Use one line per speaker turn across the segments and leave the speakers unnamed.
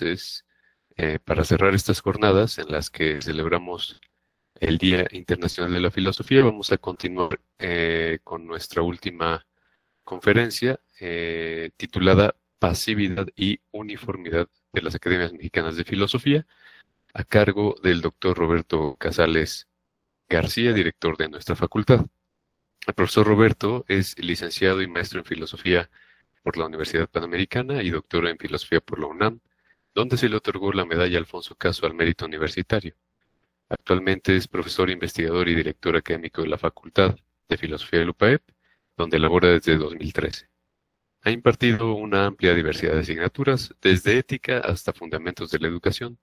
entonces, eh, para cerrar estas jornadas en las que celebramos el Día Internacional de la Filosofía, vamos a continuar eh, con nuestra última conferencia eh, titulada Pasividad y Uniformidad de las Academias Mexicanas de Filosofía, a cargo del doctor Roberto Casales García, director de nuestra facultad. El profesor Roberto es licenciado y maestro en filosofía por la Universidad Panamericana y doctor en filosofía por la UNAM, donde se le otorgó la medalla Alfonso Caso al mérito universitario. Actualmente es profesor, investigador y director académico de la Facultad de Filosofía de UPAEP, donde labora desde 2013. Ha impartido una amplia diversidad de asignaturas, desde ética hasta fundamentos de la educación,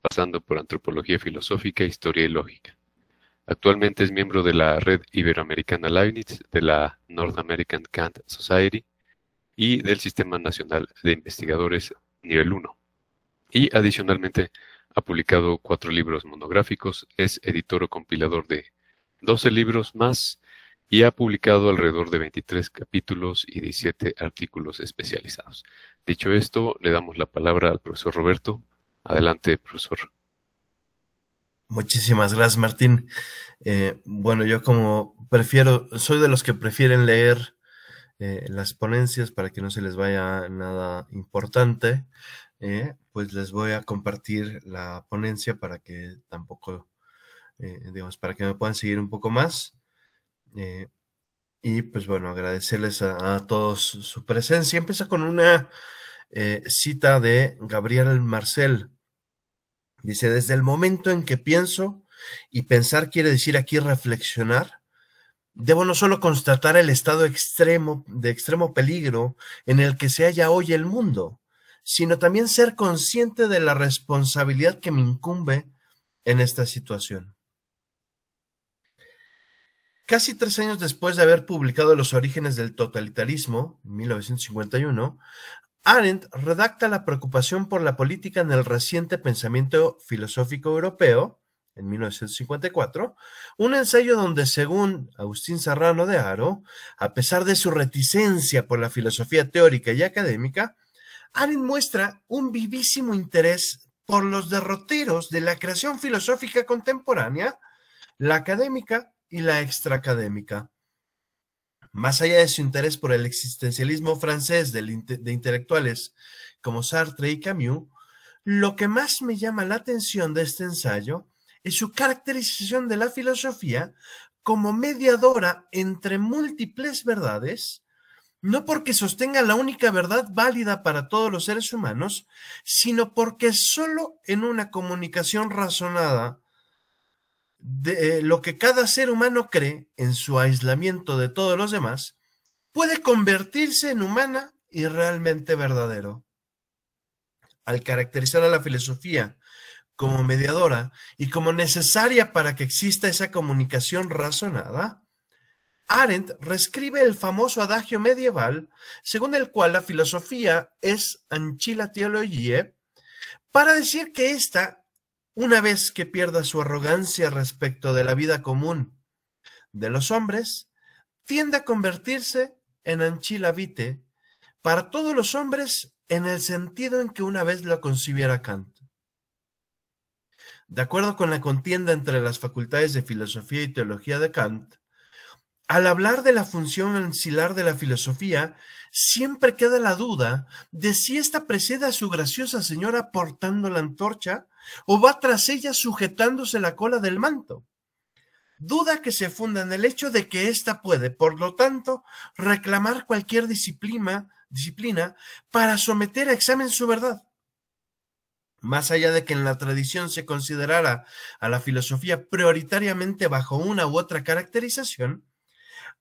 pasando por antropología filosófica, historia y lógica. Actualmente es miembro de la Red Iberoamericana Leibniz, de la North American Kant Society y del Sistema Nacional de Investigadores Nivel 1. Y adicionalmente ha publicado cuatro libros monográficos, es editor o compilador de 12 libros más y ha publicado alrededor de 23 capítulos y 17 artículos especializados. Dicho esto, le damos la palabra al profesor Roberto. Adelante, profesor.
Muchísimas gracias, Martín. Eh, bueno, yo como prefiero, soy de los que prefieren leer eh, las ponencias para que no se les vaya nada importante, eh, pues les voy a compartir la ponencia para que tampoco, digamos, para que me puedan seguir un poco más. y pues bueno, agradecerles a, todos su presencia. Empieza con una cita de Gabriel Marcel Dice, desde el momento en que pienso, y pensar quiere decir aquí reflexionar, debo no solo constatar el estado extremo, de extremo peligro en el que se halla hoy el mundo, sino también ser consciente de la responsabilidad que me incumbe en esta situación. Casi tres años después de haber publicado Los orígenes del totalitarismo, en 1951, Arendt redacta la preocupación por la política en el reciente pensamiento filosófico europeo, en 1954, un ensayo donde, según Agustín Serrano de Haro, a pesar de su reticencia por la filosofía teórica y académica, Arendt muestra un vivísimo interés por los derroteros de la creación filosófica contemporánea, la académica y la extraacadémica. Más allá de su interés por el existencialismo francés de, intelectuales como Sartre y Camus, lo que más me llama la atención de este ensayo es su caracterización de la filosofía como mediadora entre múltiples verdades, no porque sostenga la única verdad válida para todos los seres humanos, sino porque solo en una comunicación razonada de eh, lo que cada ser humano cree en su aislamiento de todos los demás, puede convertirse en humana y realmente verdadero. Al caracterizar a la filosofía como mediadora y como necesaria para que exista esa comunicación razonada, Arendt reescribe el famoso adagio medieval según el cual la filosofía es anchila teologie para decir que ésta una vez que pierda su arrogancia respecto de la vida común de los hombres, tiende a convertirse en Anchila Vite para todos los hombres en el sentido en que una vez lo concibiera Kant. De acuerdo con la contienda entre las facultades de filosofía y teología de Kant, al hablar de la función ancilar de la filosofía, siempre queda la duda de si ésta precede a su graciosa señora portando la antorcha o va tras ella sujetándose la cola del manto. Duda que se funda en el hecho de que ésta puede, por lo tanto, reclamar cualquier disciplina, disciplina para someter a examen su verdad. Más allá de que en la tradición se considerara a la filosofía prioritariamente bajo una u otra caracterización,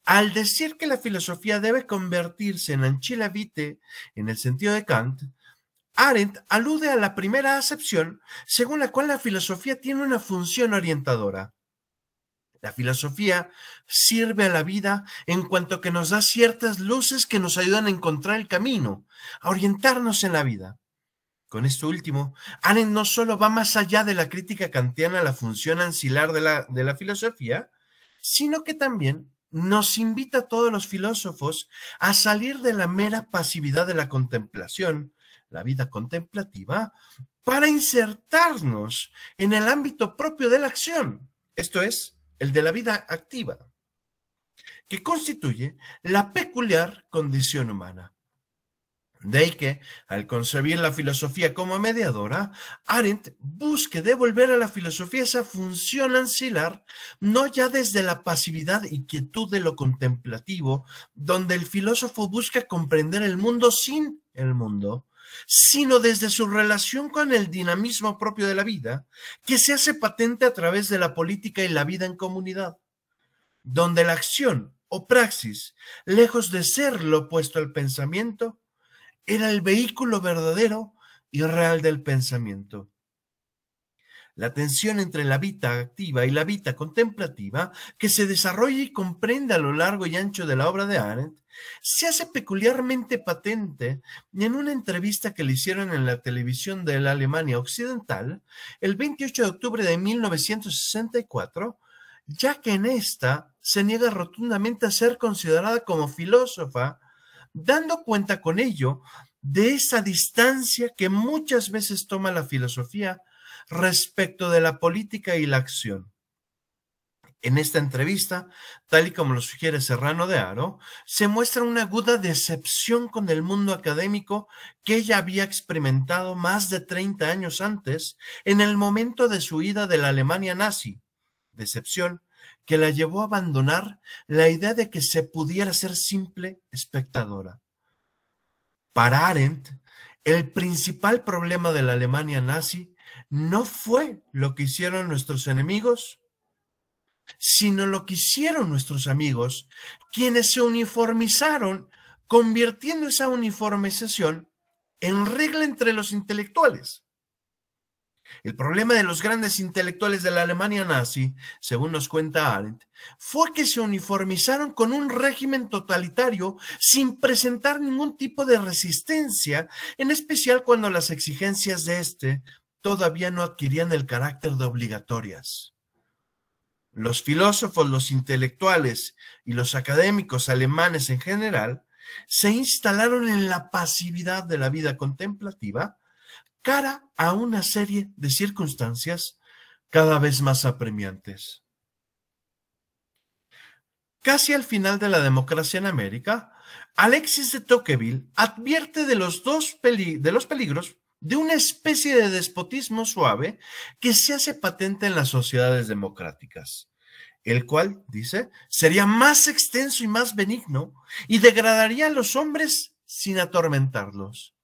al decir que la filosofía debe convertirse en anchila vitae en el sentido de Kant, Arendt alude a la primera acepción según la cual la filosofía tiene una función orientadora. La filosofía sirve a la vida en cuanto que nos da ciertas luces que nos ayudan a encontrar el camino, a orientarnos en la vida. Con esto último, Arendt no solo va más allá de la crítica kantiana a la función ancilar de la, de la filosofía, sino que también nos invita a todos los filósofos a salir de la mera pasividad de la contemplación, la vida contemplativa, para insertarnos en el ámbito propio de la acción, esto es, el de la vida activa, que constituye la peculiar condición humana. De ahí que, al concebir la filosofía como mediadora, Arendt busque devolver a la filosofía esa función ancilar, no ya desde la pasividad y quietud de lo contemplativo, donde el filósofo busca comprender el mundo sin el mundo, sino desde su relación con el dinamismo propio de la vida, que se hace patente a través de la política y la vida en comunidad, donde la acción o praxis, lejos de ser lo opuesto al pensamiento, era el vehículo verdadero y real del pensamiento. La tensión entre la vida activa y la vida contemplativa, que se desarrolla y comprende a lo largo y ancho de la obra de Arendt, se hace peculiarmente patente en una entrevista que le hicieron en la televisión de la Alemania Occidental el 28 de octubre de 1964, ya que en esta se niega rotundamente a ser considerada como filósofa dando cuenta con ello de esa distancia que muchas veces toma la filosofía respecto de la política y la acción. En esta entrevista, tal y como lo sugiere Serrano de Aro, se muestra una aguda decepción con el mundo académico que ella había experimentado más de 30 años antes, en el momento de su ida de la Alemania nazi. Decepción que la llevó a abandonar la idea de que se pudiera ser simple espectadora. Para Arendt, el principal problema de la Alemania nazi no fue lo que hicieron nuestros enemigos, sino lo que hicieron nuestros amigos, quienes se uniformizaron, convirtiendo esa uniformización en regla entre los intelectuales. El problema de los grandes intelectuales de la Alemania nazi, según nos cuenta Arendt, fue que se uniformizaron con un régimen totalitario sin presentar ningún tipo de resistencia, en especial cuando las exigencias de éste todavía no adquirían el carácter de obligatorias. Los filósofos, los intelectuales y los académicos alemanes en general se instalaron en la pasividad de la vida contemplativa cara a una serie de circunstancias cada vez más apremiantes. Casi al final de la democracia en América, Alexis de Tocqueville advierte de los, dos de los peligros de una especie de despotismo suave que se hace patente en las sociedades democráticas, el cual, dice, sería más extenso y más benigno y degradaría a los hombres sin atormentarlos.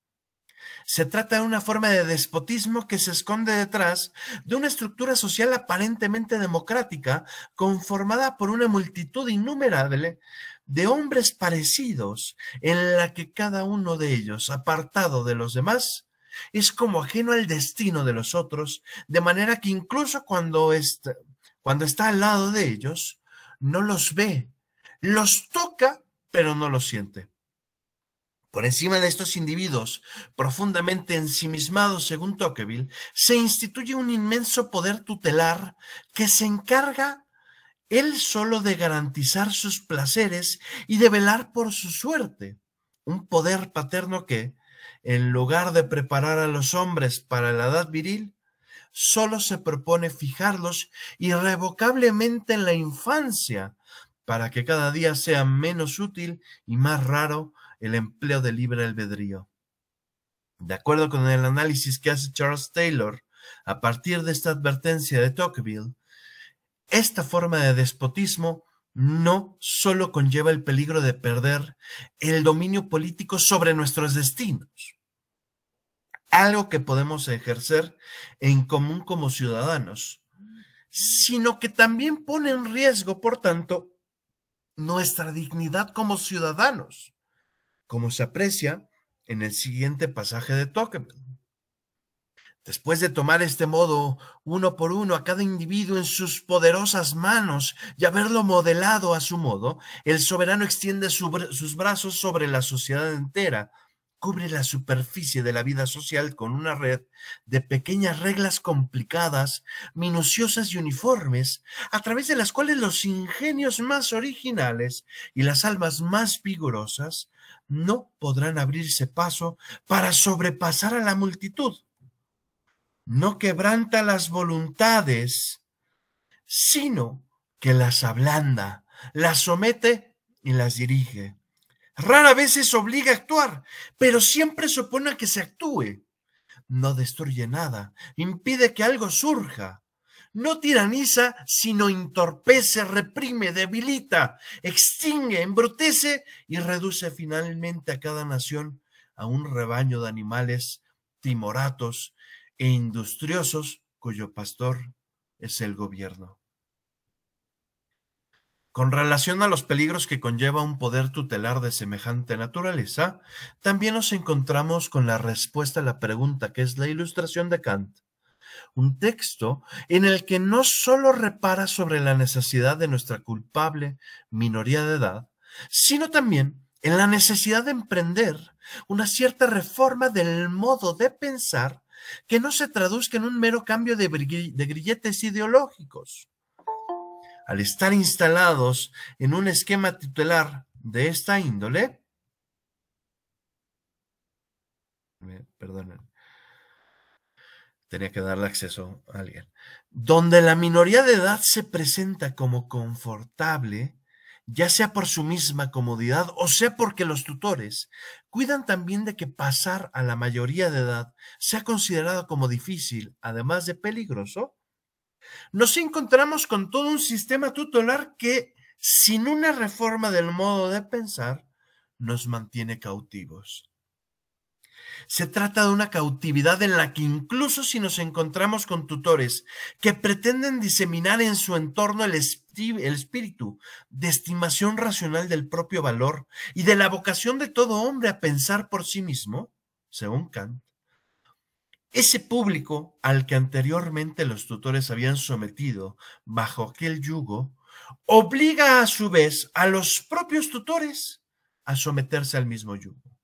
Se trata de una forma de despotismo que se esconde detrás de una estructura social aparentemente democrática, conformada por una multitud innumerable de hombres parecidos, en la que cada uno de ellos, apartado de los demás, es como ajeno al destino de los otros, de manera que incluso cuando está, cuando está al lado de ellos, no los ve, los toca, pero no los siente. Por encima de estos individuos profundamente ensimismados, según Tocqueville, se instituye un inmenso poder tutelar que se encarga él solo de garantizar sus placeres y de velar por su suerte. Un poder paterno que, en lugar de preparar a los hombres para la edad viril, solo se propone fijarlos irrevocablemente en la infancia, para que cada día sea menos útil y más raro el empleo de libre albedrío. De acuerdo con el análisis que hace Charles Taylor, a partir de esta advertencia de Tocqueville, esta forma de despotismo no solo conlleva el peligro de perder el dominio político sobre nuestros destinos, algo que podemos ejercer en común como ciudadanos, sino que también pone en riesgo, por tanto, nuestra dignidad como ciudadanos como se aprecia en el siguiente pasaje de Tocqueville. Después de tomar este modo uno por uno a cada individuo en sus poderosas manos y haberlo modelado a su modo, el soberano extiende sus brazos sobre la sociedad entera, cubre la superficie de la vida social con una red de pequeñas reglas complicadas, minuciosas y uniformes, a través de las cuales los ingenios más originales y las almas más vigorosas no podrán abrirse paso para sobrepasar a la multitud. No quebranta las voluntades, sino que las ablanda, las somete y las dirige. Rara vez se obliga a actuar, pero siempre se opone a que se actúe. No destruye nada, impide que algo surja. No tiraniza, sino entorpece, reprime, debilita, extingue, embrutece y reduce finalmente a cada nación a un rebaño de animales timoratos e industriosos cuyo pastor es el gobierno. Con relación a los peligros que conlleva un poder tutelar de semejante naturaleza, también nos encontramos con la respuesta a la pregunta que es la ilustración de Kant. Un texto en el que no solo repara sobre la necesidad de nuestra culpable minoría de edad, sino también en la necesidad de emprender una cierta reforma del modo de pensar que no se traduzca en un mero cambio de, grilletes ideológicos. Al estar instalados en un esquema titular de esta índole, perdonen, tenía que darle acceso a alguien, donde la minoría de edad se presenta como confortable, ya sea por su misma comodidad o sea porque los tutores cuidan también de que pasar a la mayoría de edad sea considerado como difícil, además de peligroso, nos encontramos con todo un sistema tutelar que, sin una reforma del modo de pensar, nos mantiene cautivos. Se trata de una cautividad en la que incluso si nos encontramos con tutores que pretenden diseminar en su entorno el, espíritu de estimación racional del propio valor y de la vocación de todo hombre a pensar por sí mismo, según Kant, ese público al que anteriormente los tutores habían sometido bajo aquel yugo, obliga a su vez a los propios tutores a someterse al mismo yugo.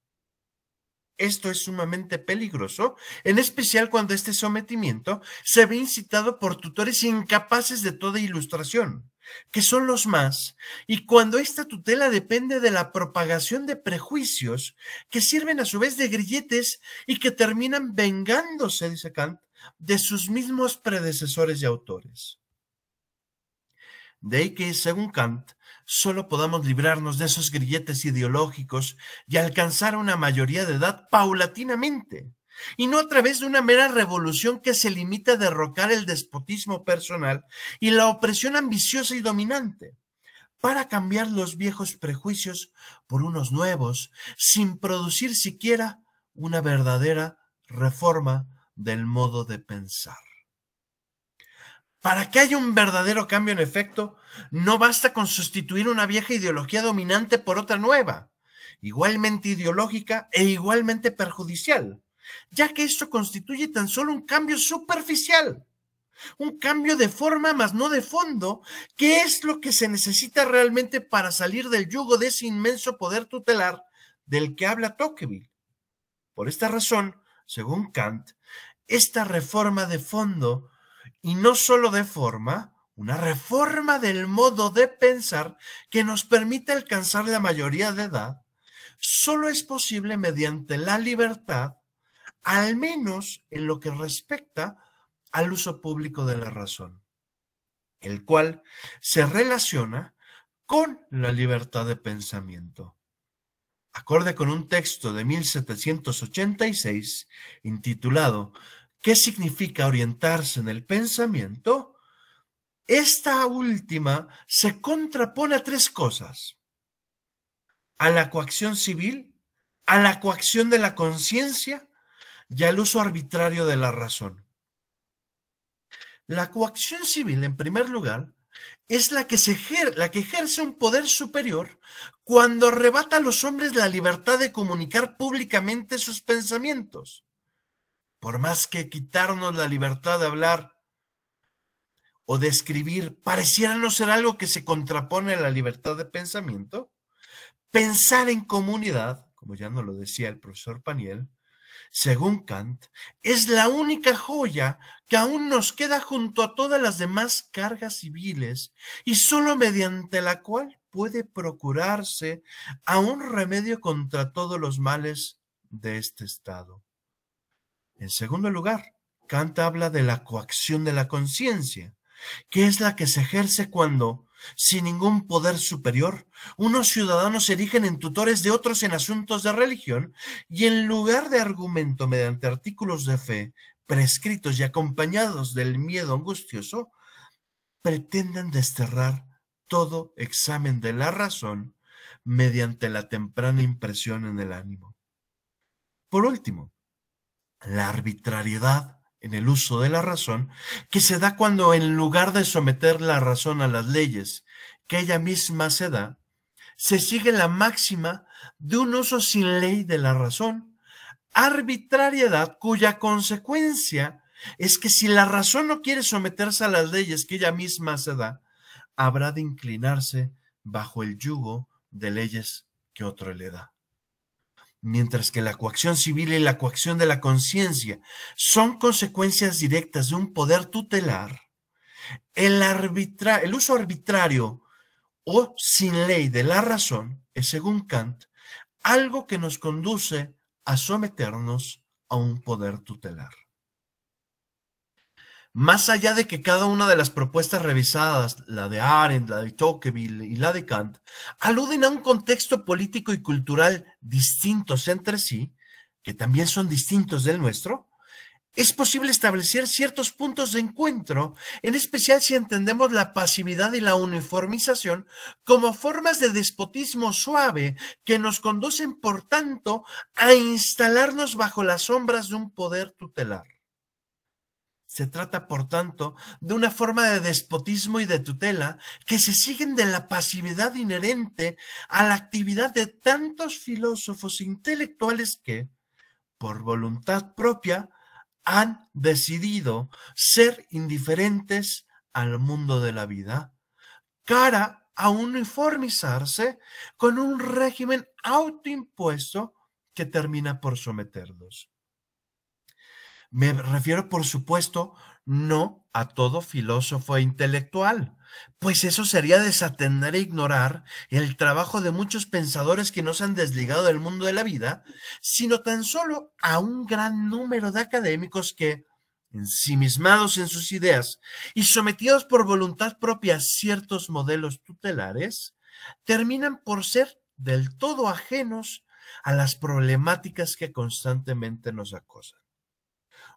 Esto es sumamente peligroso, en especial cuando este sometimiento se ve incitado por tutores incapaces de toda ilustración, que son los más, y cuando esta tutela depende de la propagación de prejuicios que sirven a su vez de grilletes y que terminan vengándose, dice Kant, de sus mismos predecesores y autores. De ahí que, según Kant, solo podamos librarnos de esos grilletes ideológicos y alcanzar una mayoría de edad paulatinamente y no a través de una mera revolución que se limita a derrocar el despotismo personal y la opresión ambiciosa y dominante, para cambiar los viejos prejuicios por unos nuevos, sin producir siquiera una verdadera reforma del modo de pensar. Para que haya un verdadero cambio en efecto, no basta con sustituir una vieja ideología dominante por otra nueva, igualmente ideológica e igualmente perjudicial ya que esto constituye tan solo un cambio superficial, un cambio de forma, más no de fondo, que es lo que se necesita realmente para salir del yugo de ese inmenso poder tutelar del que habla Tocqueville. Por esta razón, según Kant, esta reforma de fondo, y no solo de forma, una reforma del modo de pensar que nos permite alcanzar la mayoría de edad, solo es posible mediante la libertad al menos en lo que respecta al uso público de la razón, el cual se relaciona con la libertad de pensamiento. Acorde con un texto de 1786 intitulado ¿Qué significa orientarse en el pensamiento? Esta última se contrapone a tres cosas. A la coacción civil, a la coacción de la conciencia y al uso arbitrario de la razón. La coacción civil, en primer lugar, es la que, ejerce un poder superior cuando arrebata a los hombres la libertad de comunicar públicamente sus pensamientos. Por más que quitarnos la libertad de hablar o de escribir pareciera no ser algo que se contrapone a la libertad de pensamiento, pensar en comunidad como ya nos lo decía el profesor Paniel, según Kant, es la única joya que aún nos queda junto a todas las demás cargas civiles y sólo mediante la cual puede procurarse a un remedio contra todos los males de este estado. En segundo lugar, Kant habla de la coacción de la conciencia, que es la que se ejerce cuando, sin ningún poder superior, unos ciudadanos se erigen en tutores de otros en asuntos de religión y en lugar de argumento mediante artículos de fe prescritos y acompañados del miedo angustioso, pretenden desterrar todo examen de la razón mediante la temprana impresión en el ánimo. Por último, la arbitrariedad en el uso de la razón que se da cuando en lugar de someter la razón a las leyes que ella misma se da, se sigue la máxima de un uso sin ley de la razón, arbitrariedad cuya consecuencia es que si la razón no quiere someterse a las leyes que ella misma se da, habrá de inclinarse bajo el yugo de leyes que otro le da. Mientras que la coacción civil y la coacción de la conciencia son consecuencias directas de un poder tutelar, el, el uso arbitrario o sin ley de la razón es, según Kant, algo que nos conduce a someternos a un poder tutelar. Más allá de que cada una de las propuestas revisadas, la de Arendt, la de Tocqueville y la de Kant, aluden a un contexto político y cultural distintos entre sí, que también son distintos del nuestro, es posible establecer ciertos puntos de encuentro, en especial si entendemos la pasividad y la uniformización como formas de despotismo suave que nos conducen, por tanto, a instalarnos bajo las sombras de un poder tutelar. Se trata, por tanto, de una forma de despotismo y de tutela que se siguen de la pasividad inherente a la actividad de tantos filósofos intelectuales que, por voluntad propia, han decidido ser indiferentes al mundo de la vida, cara a uniformizarse con un régimen autoimpuesto que termina por someterlos. Me refiero, por supuesto, no a todo filósofo e intelectual, pues eso sería desatender e ignorar el trabajo de muchos pensadores que no se han desligado del mundo de la vida, sino tan solo a un gran número de académicos que, ensimismados en sus ideas y sometidos por voluntad propia a ciertos modelos tutelares, terminan por ser del todo ajenos a las problemáticas que constantemente nos acosan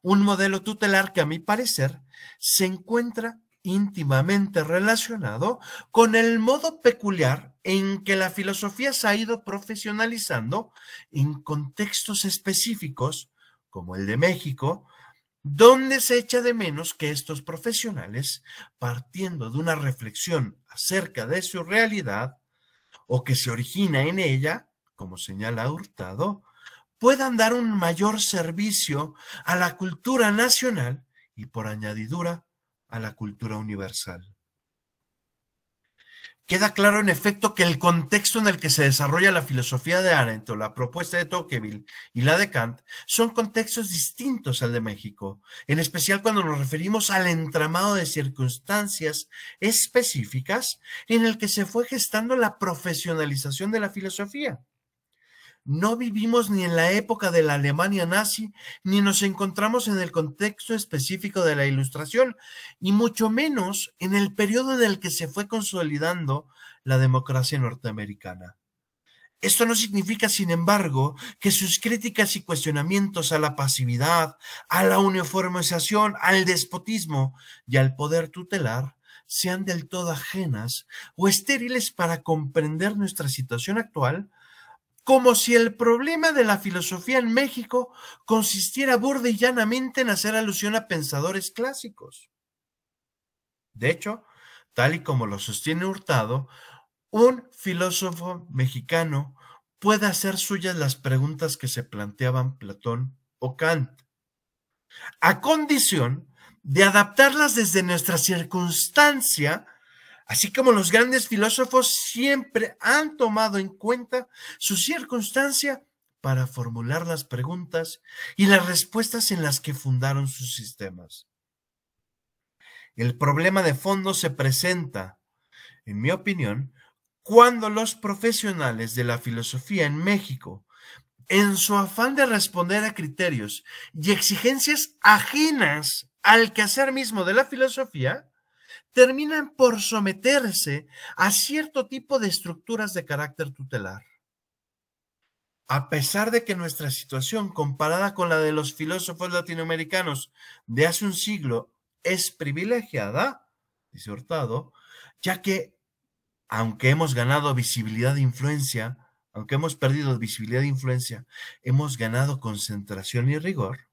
un modelo tutelar que a mi parecer se encuentra íntimamente relacionado con el modo peculiar en que la filosofía se ha ido profesionalizando en contextos específicos, como el de México, donde se echa de menos que estos profesionales, partiendo de una reflexión acerca de su realidad, o que se origina en ella, como señala Hurtado, puedan dar un mayor servicio a la cultura nacional y por añadidura a la cultura universal. Queda claro en efecto que el contexto en el que se desarrolla la filosofía de Arendt la propuesta de Tocqueville y la de Kant son contextos distintos al de México, en especial cuando nos referimos al entramado de circunstancias específicas en el que se fue gestando la profesionalización de la filosofía. No vivimos ni en la época de la Alemania nazi, ni nos encontramos en el contexto específico de la Ilustración, y mucho menos en el periodo en el que se fue consolidando la democracia norteamericana. Esto no significa, sin embargo, que sus críticas y cuestionamientos a la pasividad, a la uniformización, al despotismo y al poder tutelar sean del todo ajenas o estériles para comprender nuestra situación actual como si el problema de la filosofía en México consistiera burda y llanamente en hacer alusión a pensadores clásicos. De hecho, tal y como lo sostiene Hurtado, un filósofo mexicano puede hacer suyas las preguntas que se planteaban Platón o Kant, a condición de adaptarlas desde nuestra circunstancia Así como los grandes filósofos siempre han tomado en cuenta su circunstancia para formular las preguntas y las respuestas en las que fundaron sus sistemas. El problema de fondo se presenta, en mi opinión, cuando los profesionales de la filosofía en México, en su afán de responder a criterios y exigencias ajenas al quehacer mismo de la filosofía, terminan por someterse a cierto tipo de estructuras de carácter tutelar. A pesar de que nuestra situación comparada con la de los filósofos latinoamericanos de hace un siglo es privilegiada, dice Hurtado, ya que aunque hemos ganado visibilidad de influencia, aunque hemos perdido visibilidad de influencia, hemos ganado concentración y rigor,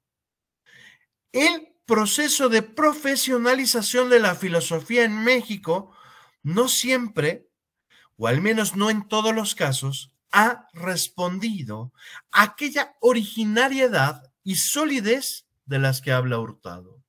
el proceso de profesionalización de la filosofía en México no siempre, o al menos no en todos los casos, ha respondido a aquella originariedad y solidez de las que habla Hurtado.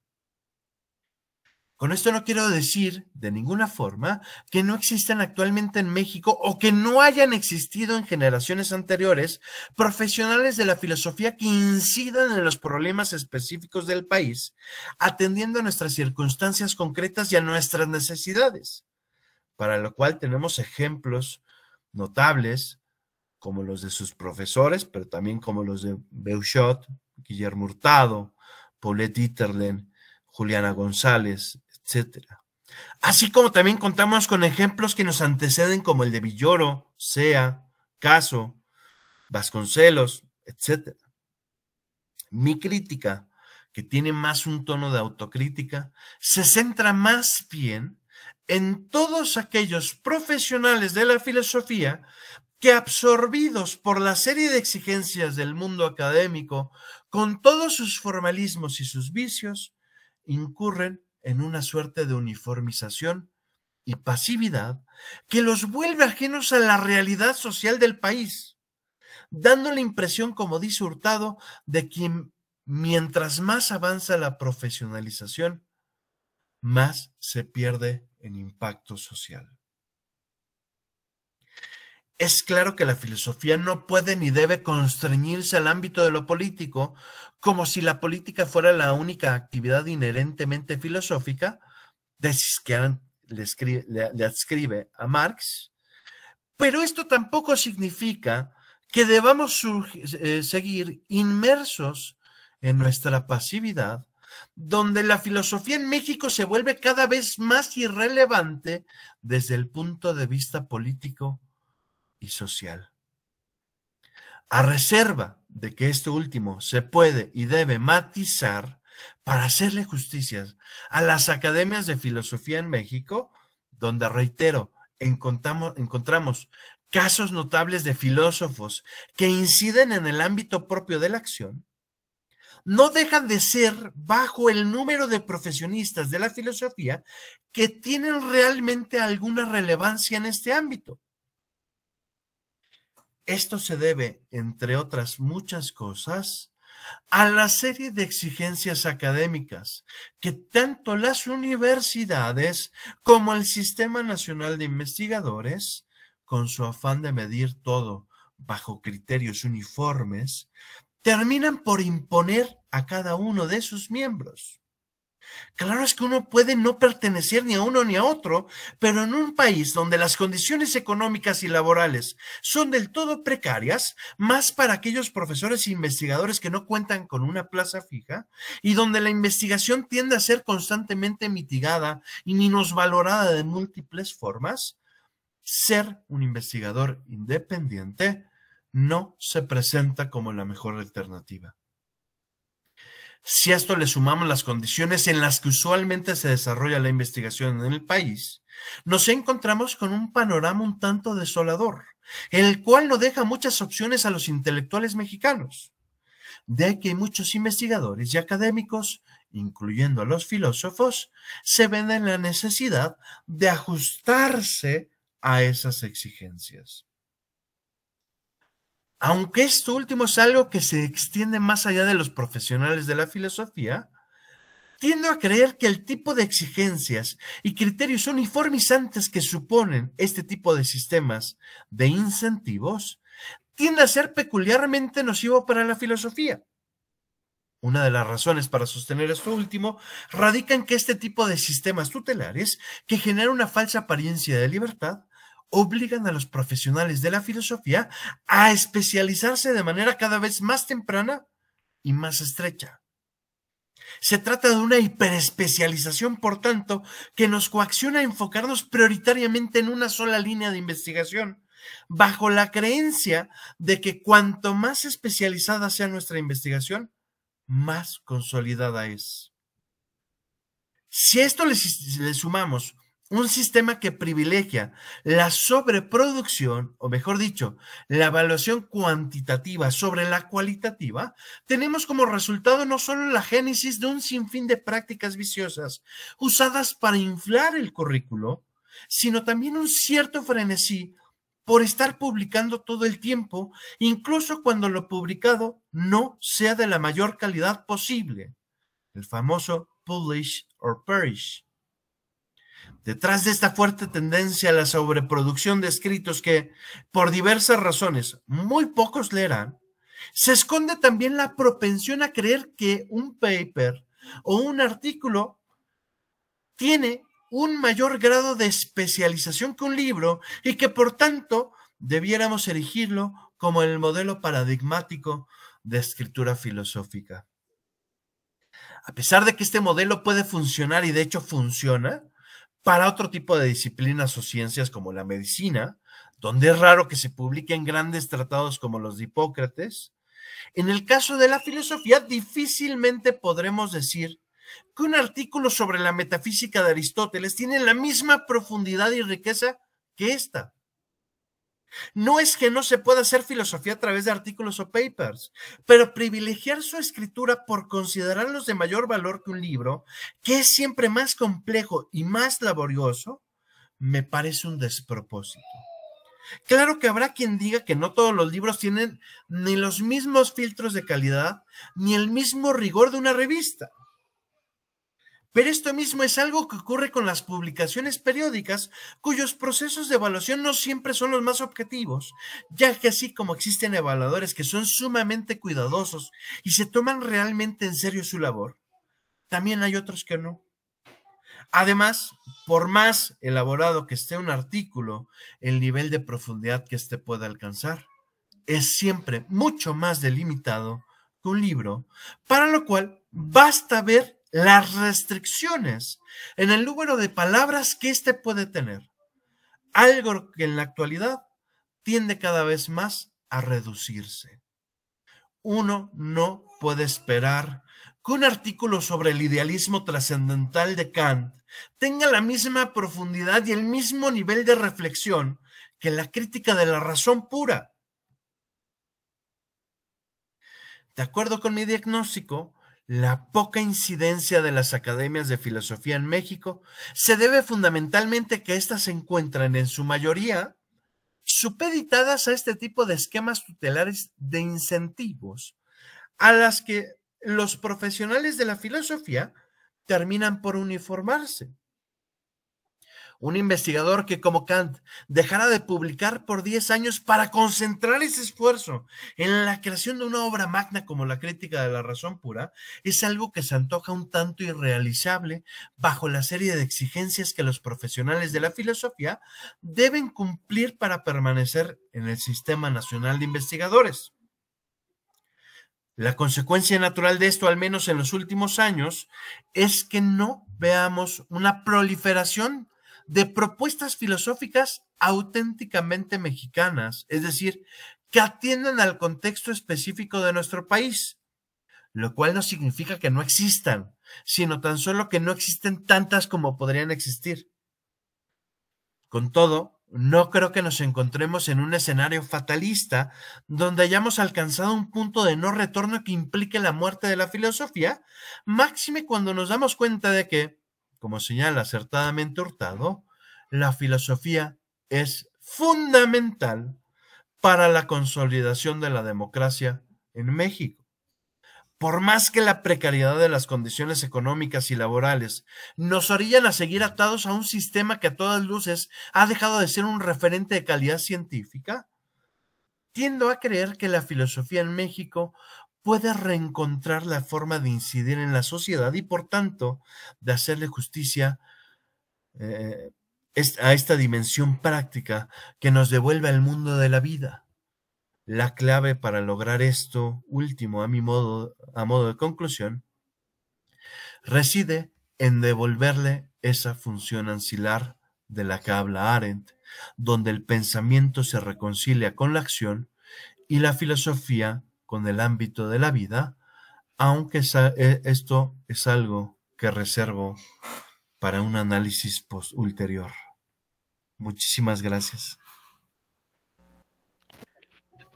Con esto no quiero decir de ninguna forma que no existan actualmente en México o que no hayan existido en generaciones anteriores profesionales de la filosofía que incidan en los problemas específicos del país, atendiendo a nuestras circunstancias concretas y a nuestras necesidades, para lo cual tenemos ejemplos notables como los de sus profesores, pero también como los de Beuchot, Guillermo Hurtado, Paulette Itterlen, Juliana González, etc. Así como también contamos con ejemplos que nos anteceden como el de Villoro, Sea, Caso, Vasconcelos, etc. Mi crítica, que tiene más un tono de autocrítica, se centra más bien en todos aquellos profesionales de la filosofía que absorbidos por la serie de exigencias del mundo académico, con todos sus formalismos y sus vicios, incurren en una suerte de uniformización y pasividad que los vuelve ajenos a la realidad social del país, dando la impresión, como dice Hurtado, de que mientras más avanza la profesionalización, más se pierde en impacto social. Es claro que la filosofía no puede ni debe constreñirse al ámbito de lo político, como si la política fuera la única actividad inherentemente filosófica, que le, le adscribe a Marx, pero esto tampoco significa que debamos eh, seguir inmersos en nuestra pasividad, donde la filosofía en México se vuelve cada vez más irrelevante desde el punto de vista político y social. A reserva de que esto último se puede y debe matizar para hacerle justicia a las academias de filosofía en México, donde, reitero, encontramos, encontramos casos notables de filósofos que inciden en el ámbito propio de la acción, no dejan de ser bajo el número de profesionistas de la filosofía que tienen realmente alguna relevancia en este ámbito. Esto se debe, entre otras muchas cosas, a la serie de exigencias académicas que tanto las universidades como el Sistema Nacional de Investigadores, con su afán de medir todo bajo criterios uniformes, terminan por imponer a cada uno de sus miembros. Claro es que uno puede no pertenecer ni a uno ni a otro, pero en un país donde las condiciones económicas y laborales son del todo precarias, más para aquellos profesores e investigadores que no cuentan con una plaza fija, y donde la investigación tiende a ser constantemente mitigada y valorada de múltiples formas, ser un investigador independiente no se presenta como la mejor alternativa. Si a esto le sumamos las condiciones en las que usualmente se desarrolla la investigación en el país, nos encontramos con un panorama un tanto desolador, el cual no deja muchas opciones a los intelectuales mexicanos. De que muchos investigadores y académicos, incluyendo a los filósofos, se ven en la necesidad de ajustarse a esas exigencias. Aunque esto último es algo que se extiende más allá de los profesionales de la filosofía, tiendo a creer que el tipo de exigencias y criterios uniformizantes que suponen este tipo de sistemas de incentivos tiende a ser peculiarmente nocivo para la filosofía. Una de las razones para sostener esto último radica en que este tipo de sistemas tutelares, que generan una falsa apariencia de libertad, obligan a los profesionales de la filosofía a especializarse de manera cada vez más temprana y más estrecha. Se trata de una hiperespecialización, por tanto, que nos coacciona a enfocarnos prioritariamente en una sola línea de investigación, bajo la creencia de que cuanto más especializada sea nuestra investigación, más consolidada es. Si a esto le, le sumamos un sistema que privilegia la sobreproducción, o mejor dicho, la evaluación cuantitativa sobre la cualitativa, tenemos como resultado no solo la génesis de un sinfín de prácticas viciosas usadas para inflar el currículo, sino también un cierto frenesí por estar publicando todo el tiempo, incluso cuando lo publicado no sea de la mayor calidad posible. El famoso publish or perish. Detrás de esta fuerte tendencia a la sobreproducción de escritos que, por diversas razones, muy pocos leerán, se esconde también la propensión a creer que un paper o un artículo tiene un mayor grado de especialización que un libro y que por tanto debiéramos erigirlo como el modelo paradigmático de escritura filosófica. A pesar de que este modelo puede funcionar y de hecho funciona, para otro tipo de disciplinas o ciencias como la medicina, donde es raro que se publiquen grandes tratados como los de Hipócrates. En el caso de la filosofía, difícilmente podremos decir que un artículo sobre la metafísica de Aristóteles tiene la misma profundidad y riqueza que esta. No es que no se pueda hacer filosofía a través de artículos o papers, pero privilegiar su escritura por considerarlos de mayor valor que un libro, que es siempre más complejo y más laborioso, me parece un despropósito. Claro que habrá quien diga que no todos los libros tienen ni los mismos filtros de calidad, ni el mismo rigor de una revista. Pero esto mismo es algo que ocurre con las publicaciones periódicas, cuyos procesos de evaluación no siempre son los más objetivos, ya que así como existen evaluadores que son sumamente cuidadosos y se toman realmente en serio su labor, también hay otros que no. Además, por más elaborado que esté un artículo, el nivel de profundidad que éste pueda alcanzar es siempre mucho más delimitado que un libro, para lo cual basta ver las restricciones en el número de palabras que éste puede tener, algo que en la actualidad tiende cada vez más a reducirse. Uno no puede esperar que un artículo sobre el idealismo trascendental de Kant tenga la misma profundidad y el mismo nivel de reflexión que la crítica de la razón pura. De acuerdo con mi diagnóstico, la poca incidencia de las academias de filosofía en México se debe fundamentalmente que éstas se encuentran en su mayoría supeditadas a este tipo de esquemas tutelares de incentivos, a las que los profesionales de la filosofía terminan por uniformarse. Un investigador que como Kant dejara de publicar por 10 años para concentrar ese esfuerzo en la creación de una obra magna como la crítica de la razón pura es algo que se antoja un tanto irrealizable bajo la serie de exigencias que los profesionales de la filosofía deben cumplir para permanecer en el Sistema Nacional de Investigadores. La consecuencia natural de esto, al menos en los últimos años, es que no veamos una proliferación de propuestas filosóficas auténticamente mexicanas, es decir, que atienden al contexto específico de nuestro país, lo cual no significa que no existan, sino tan solo que no existen tantas como podrían existir. Con todo, no creo que nos encontremos en un escenario fatalista donde hayamos alcanzado un punto de no retorno que implique la muerte de la filosofía, máxime cuando nos damos cuenta de que, como señala acertadamente Hurtado, la filosofía es fundamental para la consolidación de la democracia en México. Por más que la precariedad de las condiciones económicas y laborales nos orillan a seguir atados a un sistema que a todas luces ha dejado de ser un referente de calidad científica, tiendo a creer que la filosofía en México puede reencontrar la forma de incidir en la sociedad y por tanto de hacerle justicia eh, a esta dimensión práctica que nos devuelve al mundo de la vida. La clave para lograr esto último, a mi modo, a modo de conclusión, reside en devolverle esa función ancilar de la que habla Arendt, donde el pensamiento se reconcilia con la acción y la filosofía con el ámbito de la vida, aunque e, esto es algo que reservo para un análisis post ulterior. Muchísimas gracias.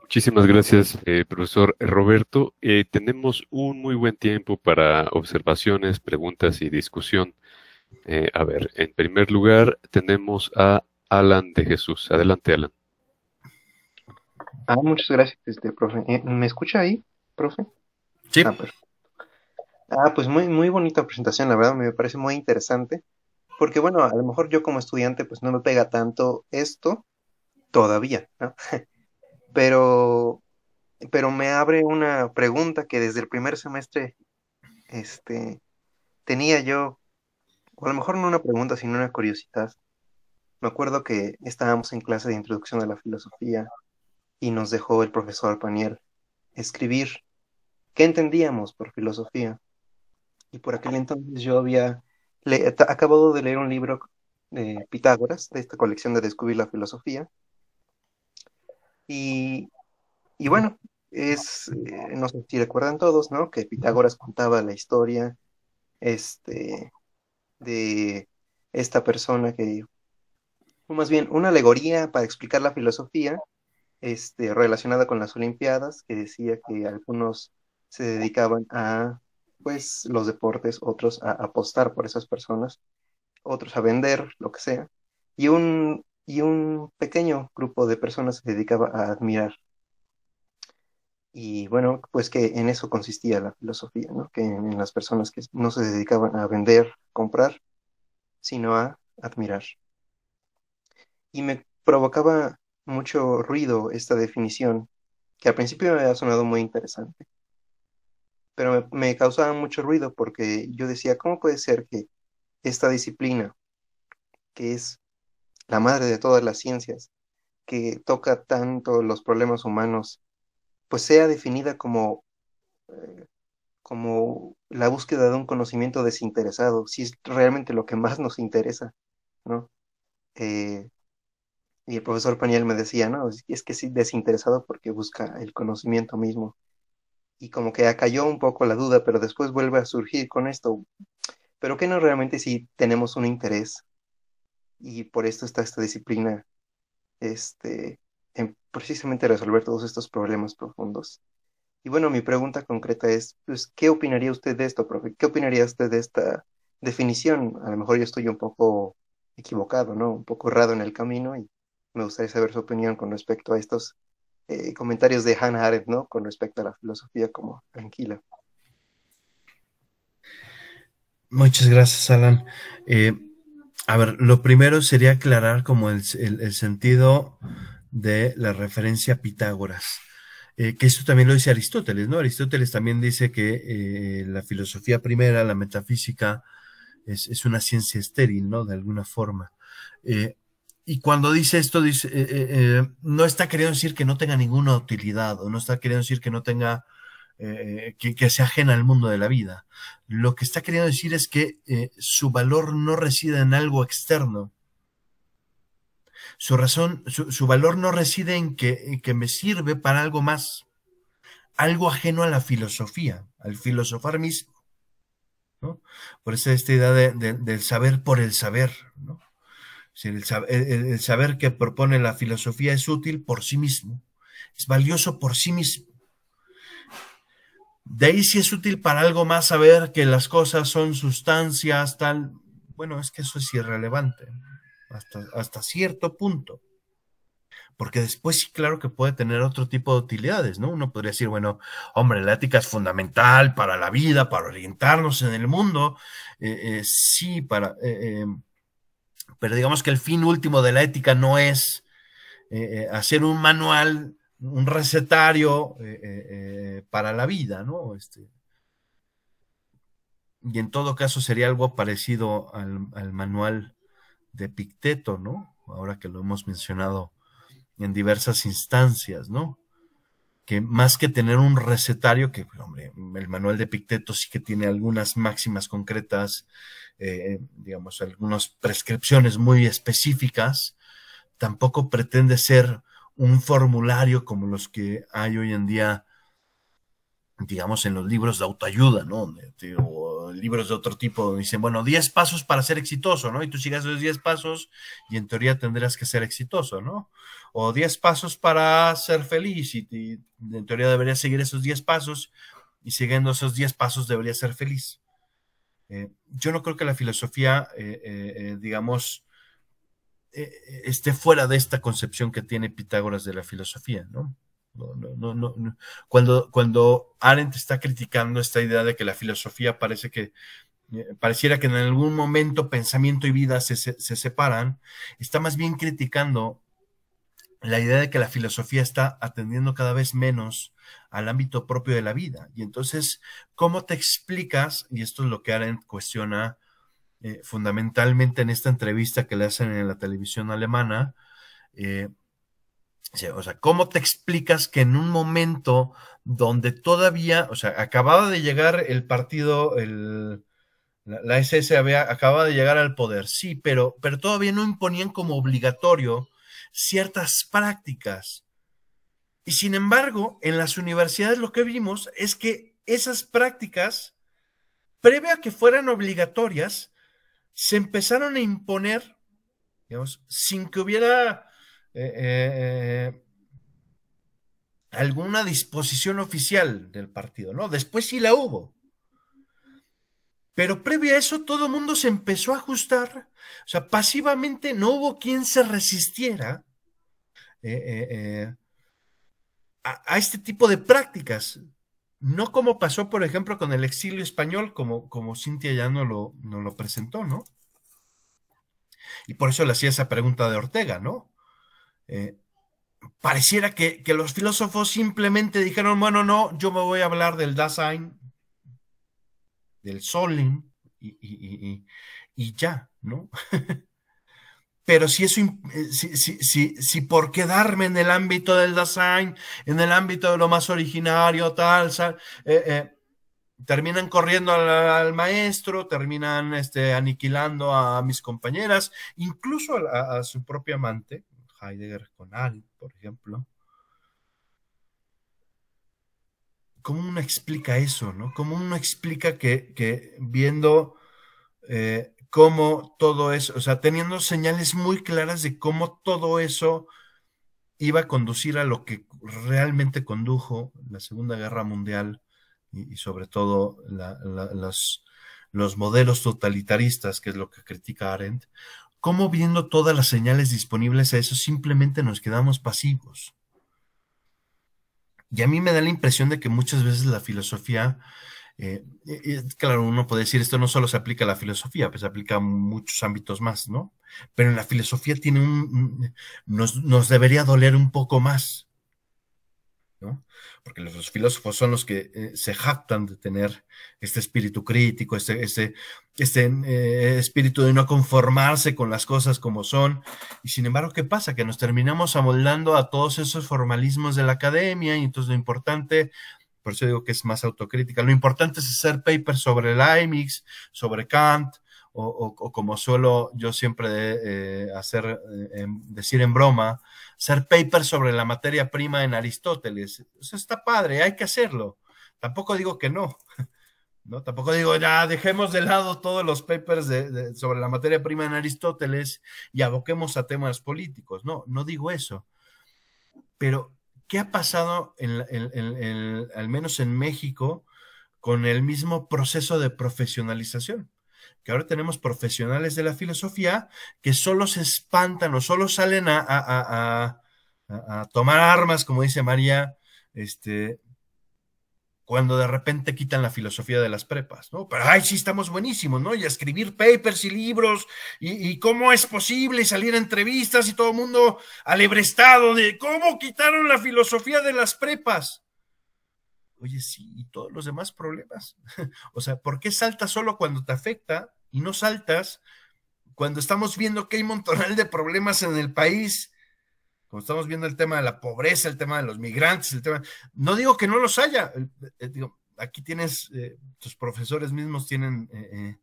Muchísimas gracias, eh, profesor Roberto. Eh, tenemos un muy buen tiempo para observaciones, preguntas y discusión. Eh, a ver, en primer lugar tenemos a Alan de Jesús. Adelante, Alan.
Ah, muchas gracias, este, profe. ¿Me escucha ahí, profe?
Sí.
Ah, ah, pues muy, muy bonita presentación, la verdad, me parece muy interesante. Porque, bueno, a lo mejor yo como estudiante, pues no me pega tanto esto todavía, ¿no? pero, pero me abre una pregunta que desde el primer semestre, este, tenía yo o a lo mejor no una pregunta, sino una curiosidad. Me acuerdo que estábamos en clase de introducción a la filosofía y nos dejó el profesor Paniel escribir qué entendíamos por filosofía. Y por aquel entonces yo había acabado de leer un libro de Pitágoras, de esta colección de Descubrir la Filosofía. Y, y bueno, es, eh, no sé si recuerdan todos, ¿no? Que Pitágoras contaba la historia este, de esta persona que, o más bien, una alegoría para explicar la filosofía este, relacionada con las Olimpiadas, que decía que algunos se dedicaban a pues los deportes, otros a apostar por esas personas, otros a vender, lo que sea, y un, y un pequeño grupo de personas se dedicaba a admirar. Y bueno, pues que en eso consistía la filosofía, ¿no? Que en, las personas que no se dedicaban a vender, comprar, sino a admirar. Y me provocaba mucho ruido esta definición, que al principio me había sonado muy interesante, pero me, causaba mucho ruido porque yo decía, ¿cómo puede ser que esta disciplina, que es la madre de todas las ciencias, que toca tanto los problemas humanos, pues sea definida como, eh, como la búsqueda de un conocimiento desinteresado, si es realmente lo que más nos interesa, ¿no? Eh, y el profesor Paniel me decía, no, es que sí, desinteresado porque busca el conocimiento mismo. Y como que cayó un poco la duda, pero después vuelve a surgir con esto. Pero que no realmente si tenemos un interés y por esto está esta disciplina este, en precisamente resolver todos estos problemas profundos. Y bueno, mi pregunta concreta es, pues, ¿qué opinaría usted de esto, profe? ¿Qué opinaría usted de esta definición? A lo mejor yo estoy un poco equivocado, ¿no? Un poco errado en el camino y me gustaría saber su opinión con respecto a estos eh, comentarios de Hannah Arendt, ¿no? Con respecto a la filosofía como tranquila.
Muchas gracias, Alan. Eh, a ver, lo primero sería aclarar como el sentido de la referencia a Pitágoras. Eh, que esto también lo dice Aristóteles, ¿no? Aristóteles también dice que la filosofía primera, la metafísica, es, una ciencia estéril, ¿no? De alguna forma. Y cuando dice esto, dice, no está queriendo decir que no tenga ninguna utilidad, o no está queriendo decir que no tenga, que, que, sea ajena al mundo de la vida. Lo que está queriendo decir es que su valor no reside en algo externo, su razón, su, valor no reside en que, me sirve para algo más, algo ajeno a la filosofía, al filosofar mismo. ¿no? Por eso esta idea del saber por el saber. ¿no? El, el, saber que propone la filosofía es útil por sí mismo, es valioso por sí mismo. De ahí si es útil para algo más saber que las cosas son sustancias, tal, bueno, es que eso es irrelevante hasta, cierto punto. Porque después sí, claro que puede tener otro tipo de utilidades, ¿no? Uno podría decir, bueno, hombre, la ética es fundamental para la vida, para orientarnos en el mundo, eh, eh, sí, para, eh, pero digamos que el fin último de la ética no es hacer un manual un recetario eh, eh, para la vida, ¿no? Este, y en todo caso sería algo parecido al, al, manual de Picteto, ¿no? Ahora que lo hemos mencionado en diversas instancias, ¿no? Que más que tener un recetario, que, hombre, el manual de Picteto sí que tiene algunas máximas concretas, eh, digamos, algunas prescripciones muy específicas, tampoco pretende ser un formulario como los que hay hoy en día, digamos, en los libros de autoayuda, ¿no? O libros de otro tipo, dicen, bueno, 10 pasos para ser exitoso, ¿no? Y tú sigas esos 10 pasos y en teoría tendrás que ser exitoso, ¿no? O 10 pasos para ser feliz y, en teoría deberías seguir esos 10 pasos y siguiendo esos 10 pasos deberías ser feliz. Eh, yo no creo que la filosofía, eh, eh, digamos, esté fuera de esta concepción que tiene Pitágoras de la filosofía, ¿no? No, no, no, cuando Arendt está criticando esta idea de que la filosofía parece que pareciera que en algún momento pensamiento y vida se, se, se, separan, está más bien criticando la idea de que la filosofía está atendiendo cada vez menos al ámbito propio de la vida. Y entonces, ¿cómo te explicas? Y esto es lo que Arendt cuestiona eh, fundamentalmente en esta entrevista que le hacen en la televisión alemana. Eh, o sea, ¿cómo te explicas que en un momento donde todavía, o sea, acababa de llegar el partido, el, la, la SS había, acababa de llegar al poder, sí, pero, pero todavía no imponían como obligatorio ciertas prácticas. Y sin embargo, en las universidades lo que vimos es que esas prácticas, previa a que fueran obligatorias, se empezaron a imponer, digamos, sin que hubiera eh, eh, alguna disposición oficial del partido, ¿no? Después sí la hubo. Pero previo a eso, todo el mundo se empezó a ajustar. O sea, pasivamente no hubo quien se resistiera eh, a, a, este tipo de prácticas. No como pasó, por ejemplo, con el exilio español, como, como Cintia ya no lo, no lo presentó, ¿no? Y por eso le hacía esa pregunta de Ortega, ¿no? Eh, pareciera que, que, los filósofos simplemente dijeron, bueno, no, yo me voy a hablar del Dasein, del Solin, y, y, y, y ya, ¿no? Pero si eso, eh, si, si, si, por quedarme en el ámbito del design, en el ámbito de lo más originario, tal, eh, eh, terminan corriendo al, maestro, terminan este, aniquilando a, mis compañeras, incluso a, su propio amante, Heidegger con Al, por ejemplo. ¿Cómo uno explica eso, no? ¿Cómo uno explica que, que viendo cómo todo eso, o sea, teniendo señales muy claras de cómo todo eso iba a conducir a lo que realmente condujo la Segunda Guerra Mundial y, sobre todo los modelos totalitaristas, que es lo que critica Arendt, cómo viendo todas las señales disponibles a eso simplemente nos quedamos pasivos. Y a mí me da la impresión de que muchas veces la filosofía eh, claro, uno puede decir, esto no solo se aplica a la filosofía, pues se aplica a muchos ámbitos más, ¿no? Pero en la filosofía tiene nos, nos debería doler un poco más, ¿no? Porque los filósofos son los que eh, se jactan de tener este espíritu crítico, este, este, este eh, espíritu de no conformarse con las cosas como son. Y sin embargo, ¿qué pasa? Que nos terminamos amoldando a todos esos formalismos de la academia y entonces lo importante por eso digo que es más autocrítica. Lo importante es hacer papers sobre Leibniz, sobre Kant, o, como suelo yo siempre eh, hacer, eh, decir en broma, hacer papers sobre la materia prima en Aristóteles. Eso está padre, hay que hacerlo. Tampoco digo que no. ¿no? Tampoco digo, ya dejemos de lado todos los papers de, de, sobre la materia prima en Aristóteles y aboquemos a temas políticos. No, no digo eso. Pero ¿qué ha pasado, al menos en México, con el mismo proceso de profesionalización? Que ahora tenemos profesionales de la filosofía que solo se espantan o solo salen a, a, a, a tomar armas, como dice María, este, cuando de repente quitan la filosofía de las prepas, ¿no? Pero, ay, sí, estamos buenísimos, ¿no? Y a escribir papers y libros, y, cómo es posible salir a entrevistas y todo el mundo alebrestado de cómo quitaron la filosofía de las prepas. Oye, sí, y todos los demás problemas. o sea, ¿por qué saltas solo cuando te afecta y no saltas cuando estamos viendo que hay un montonal de problemas en el país? Como estamos viendo el tema de la pobreza, el tema de los migrantes, el tema. No digo que no los haya. Eh, digo, aquí tienes, eh, tus profesores mismos tienen eh,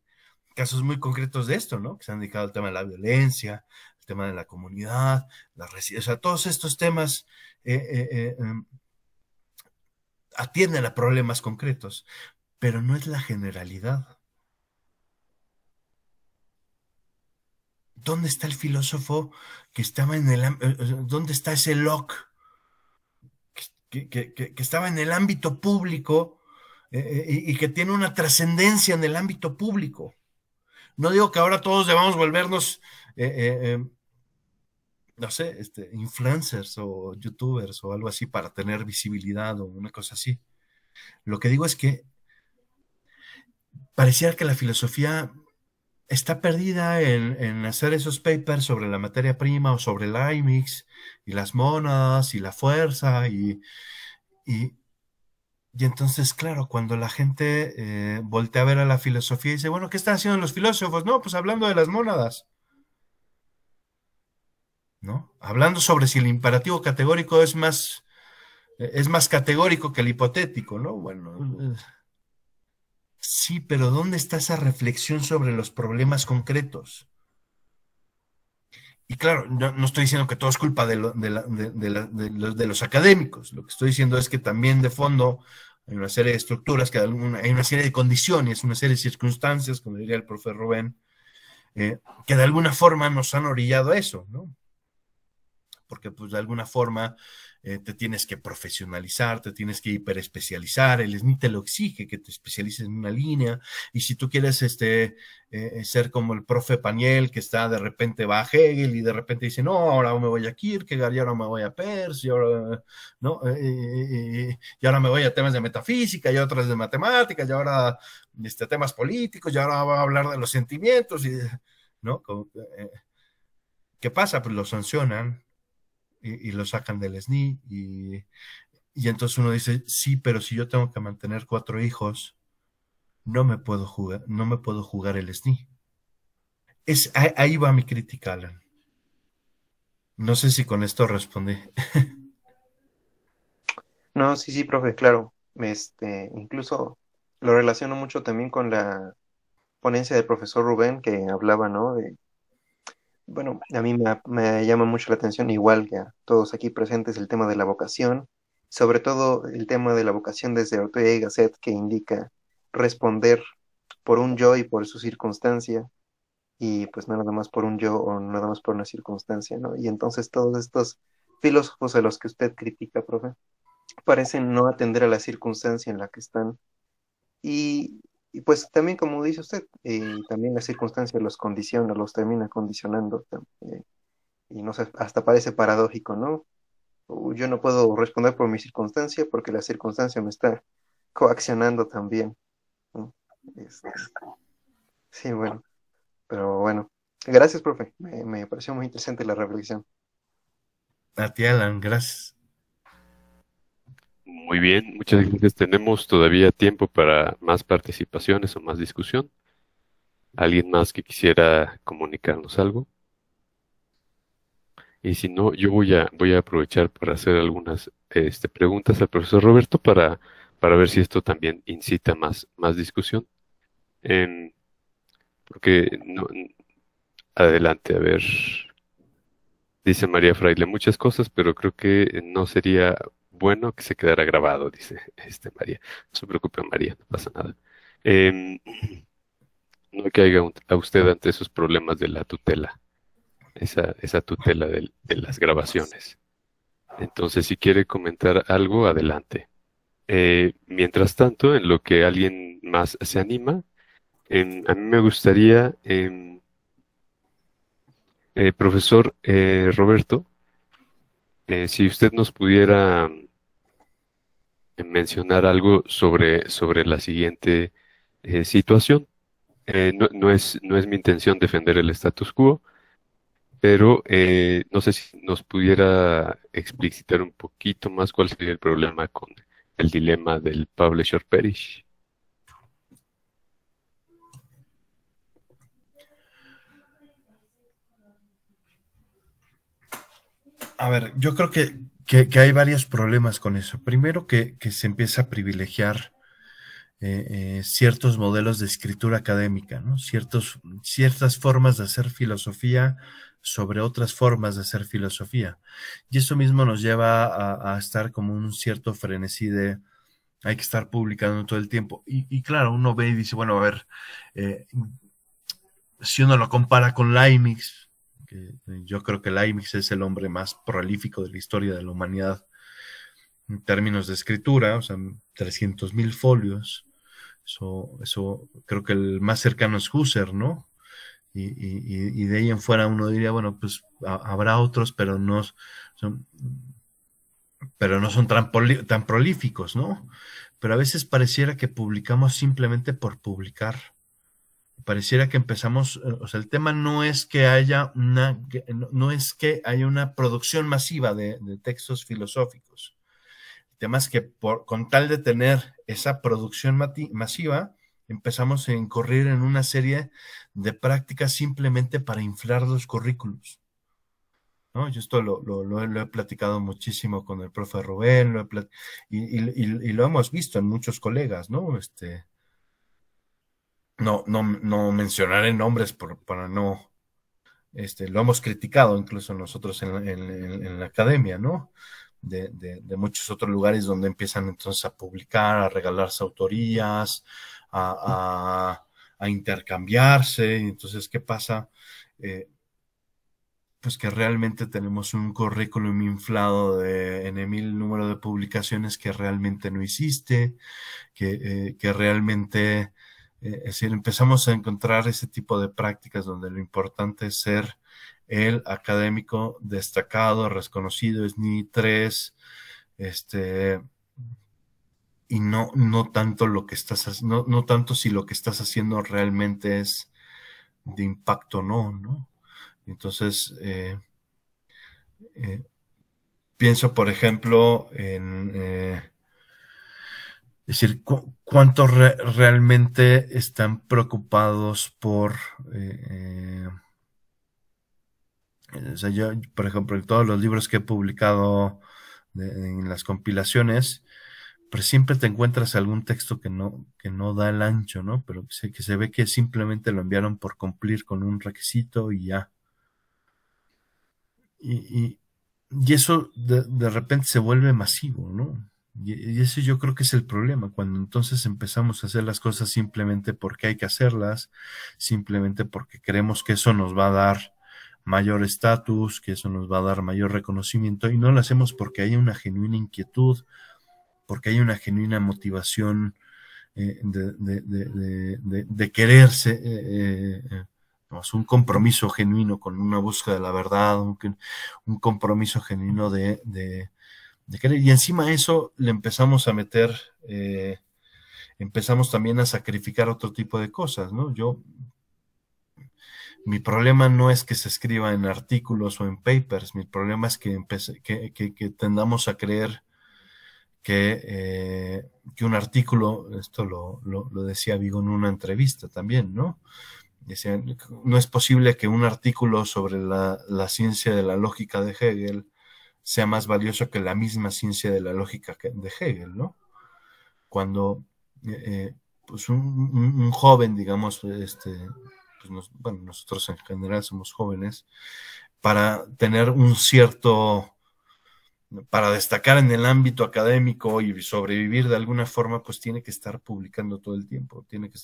casos muy concretos de esto, ¿no? Que se han dedicado al tema de la violencia, el tema de la comunidad, la residencia, o sea, todos estos temas em, atienden a problemas concretos, pero no es la generalidad. ¿Dónde está el filósofo que estaba en el... Eh, eh, ¿Dónde está ese Locke que, estaba en el ámbito público eh, y, que tiene una trascendencia en el ámbito público? No digo que ahora todos debamos volvernos, no sé, este, influencers o youtubers o algo así para tener visibilidad o una cosa así. Lo que digo es que parecía que la filosofía está perdida en, hacer esos papers sobre la materia prima o sobre el IMIX y las monas y la fuerza y, y, entonces, claro, cuando la gente eh, voltea a ver a la filosofía y dice, bueno, ¿qué están haciendo los filósofos? No, pues hablando de las mónadas. ¿No? Hablando sobre si el imperativo categórico es más, es más categórico que el hipotético, ¿no? Bueno, Sí, pero ¿dónde está esa reflexión sobre los problemas concretos? Y claro, no, estoy diciendo que todo es culpa de, los, académicos, lo que estoy diciendo es que también de fondo hay una serie de estructuras, que hay una serie de condiciones, una serie de circunstancias, como diría el profe Rubén, eh, que de alguna forma nos han orillado a eso, ¿no? Porque pues de alguna forma eh, te tienes que profesionalizar, te tienes que hiperespecializar, el SNI te lo exige, que te especialices en una línea, y si tú quieres este, eh, ser como el profe Paniel, que está de repente va a Hegel y de repente dice, no, ahora me voy a Kierkegaard, y ahora me voy a Peirce, y ahora, ¿no? Eh, y ahora me voy a temas de metafísica, y otras de matemáticas, y ahora este, temas políticos, y ahora va a hablar de los sentimientos, y, ¿no? ¿Qué pasa? Pues lo sancionan, y, lo sacan del SNI y, y, entonces uno dice, sí, pero si yo tengo que mantener cuatro hijos, no me puedo jugar, no me puedo jugar el SNI. Es, ahí, va mi crítica, Alan. No sé si con esto respondí.
no, sí, sí, profe, claro. Este, incluso lo relaciono mucho también con la ponencia del profesor Rubén que hablaba, ¿no? De, bueno, a mí me, llama mucho la atención, igual que a todos aquí presentes, el tema de la vocación, sobre todo el tema de la vocación desde Ortega y Gasset, que indica responder por un yo y por su circunstancia, y pues no nada más por un yo o nada más por una circunstancia, ¿no? Y entonces todos estos filósofos a los que usted critica, profe, parecen no atender a la circunstancia en la que están. Y y pues también, como dice usted, eh, también la circunstancia los condiciona, los termina condicionando. Eh, y no sé, hasta parece paradójico, ¿no? Yo no puedo responder por mi circunstancia porque la circunstancia me está coaccionando también. Este, sí, bueno. Pero bueno. Gracias, profe. Me, me pareció muy interesante la reflexión.
A ti, Alan, gracias.
Muy bien, muchas gracias. Tenemos todavía tiempo para más participaciones o más discusión. ¿Alguien más que quisiera comunicarnos algo? Y si no, yo voy a, voy a aprovechar para hacer algunas este, preguntas al profesor Roberto para, para ver si esto también incita más, más discusión. Em, porque no, adelante, a ver. Dice María Fraile muchas cosas, pero creo que no sería bueno que se quedara grabado, dice este María. No se preocupe, María, no pasa nada. Em, no caiga a usted ante esos problemas de la tutela, esa, tutela de, las grabaciones. Entonces, si quiere comentar algo, adelante. Eh, mientras tanto, en lo que alguien más se anima, em, a mí me gustaría, em, eh, profesor eh, Roberto, si usted nos pudiera mencionar algo sobre, sobre la siguiente eh, situación. Eh, no, es, no es mi intención defender el status quo, pero eh, no sé si nos pudiera explicitar un poquito más cuál sería el problema con el dilema del publisher perish.
A ver, yo creo que, que, hay varios problemas con eso. Primero que, que se empieza a privilegiar eh, eh, ciertos modelos de escritura académica, ¿no? Ciertos, ciertas formas de hacer filosofía sobre otras formas de hacer filosofía. Y eso mismo nos lleva a, estar como un cierto frenesí de hay que estar publicando todo el tiempo. Y, claro, uno ve y dice, bueno, a ver, eh, si uno lo compara con Leibniz, yo creo que Leibniz es el hombre más prolífico de la historia de la humanidad en términos de escritura, o sea, 300 mil folios, eso, eso creo que el más cercano es Husserl, ¿no? Y, y, y de ahí en fuera uno diría, bueno, pues habrá otros, pero no son, pero no son tan, tan prolíficos, ¿no? Pero a veces pareciera que publicamos simplemente por publicar. Pareciera que empezamos, eh, o sea, el tema no es que haya una, no es que haya una producción masiva de, textos filosóficos temas que por, con tal de tener esa producción masiva, empezamos a incurrir en una serie de prácticas simplemente para inflar los currículos. ¿no? Yo esto lo, lo, he platicado muchísimo con el profe Rubén y, y, lo hemos visto en muchos colegas, ¿no? Este, no, no, no mencionaré nombres por, para no, este, lo hemos criticado incluso nosotros en, en la academia, ¿no? de, muchos otros lugares donde empiezan entonces a publicar, a regalarse autorías, a, intercambiarse. Entonces, ¿qué pasa? Eh, pues que realmente tenemos un currículum inflado de, en el número de publicaciones que realmente no hiciste, que, eh, realmente, eh, es decir, empezamos a encontrar ese tipo de prácticas donde lo importante es ser el académico destacado, reconocido, es ni tres, este, y no, no tanto lo que estás, no, no tanto si lo que estás haciendo realmente es de impacto o no, ¿no? Entonces, eh, eh, pienso, por ejemplo, en eh, decir, cuántos realmente están preocupados por o sea, yo, por ejemplo, en todos los libros que he publicado en las compilaciones, pues siempre te encuentras algún texto que no, que no da el ancho, ¿no? Pero que se, ve que simplemente lo enviaron por cumplir con un requisito y ya. Y, y, eso de, de, repente se vuelve masivo, ¿no? Y, eso yo creo que es el problema, cuando entonces empezamos a hacer las cosas simplemente porque hay que hacerlas, simplemente porque creemos que eso nos va a dar mayor estatus, que eso nos va a dar mayor reconocimiento y no lo hacemos porque hay una genuina inquietud, porque hay una genuina motivación eh, de, de, de, quererse, eh, eh, un compromiso genuino con una búsqueda de la verdad, un, un compromiso genuino de, Y encima de eso le empezamos a meter, empezamos también a sacrificar otro tipo de cosas, ¿no? Yo mi problema no es que se escriba en artículos o en papers, mi problema es que, que, tendamos a creer que, eh, que, un artículo, esto lo, decía Vigo en una entrevista también, ¿no? Decía, no es posible que un artículo sobre la, ciencia de la lógica de Hegel sea más valioso que la misma ciencia de la lógica de Hegel, ¿no? Cuando eh, eh, pues un, joven, digamos, este, pues, bueno, nosotros en general somos jóvenes, para tener un cierto, para destacar en el ámbito académico y sobrevivir de alguna forma, pues tiene que estar publicando todo el tiempo, tiene que,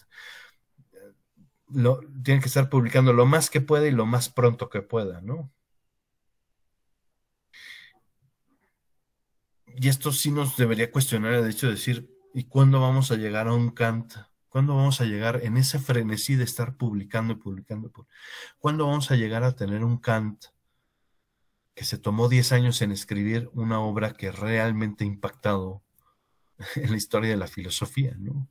lo, tiene que estar publicando lo más que pueda y lo más pronto que pueda, ¿no? Y esto sí nos debería cuestionar el hecho de decir, ¿y cuándo vamos a llegar a un Kant ¿Cuándo vamos a llegar en ese frenesí de estar publicando y publicando? ¿Cuándo vamos a llegar a tener un Kant que se tomó 10 años en escribir una obra que realmente ha impactado en la historia de la filosofía, ¿no?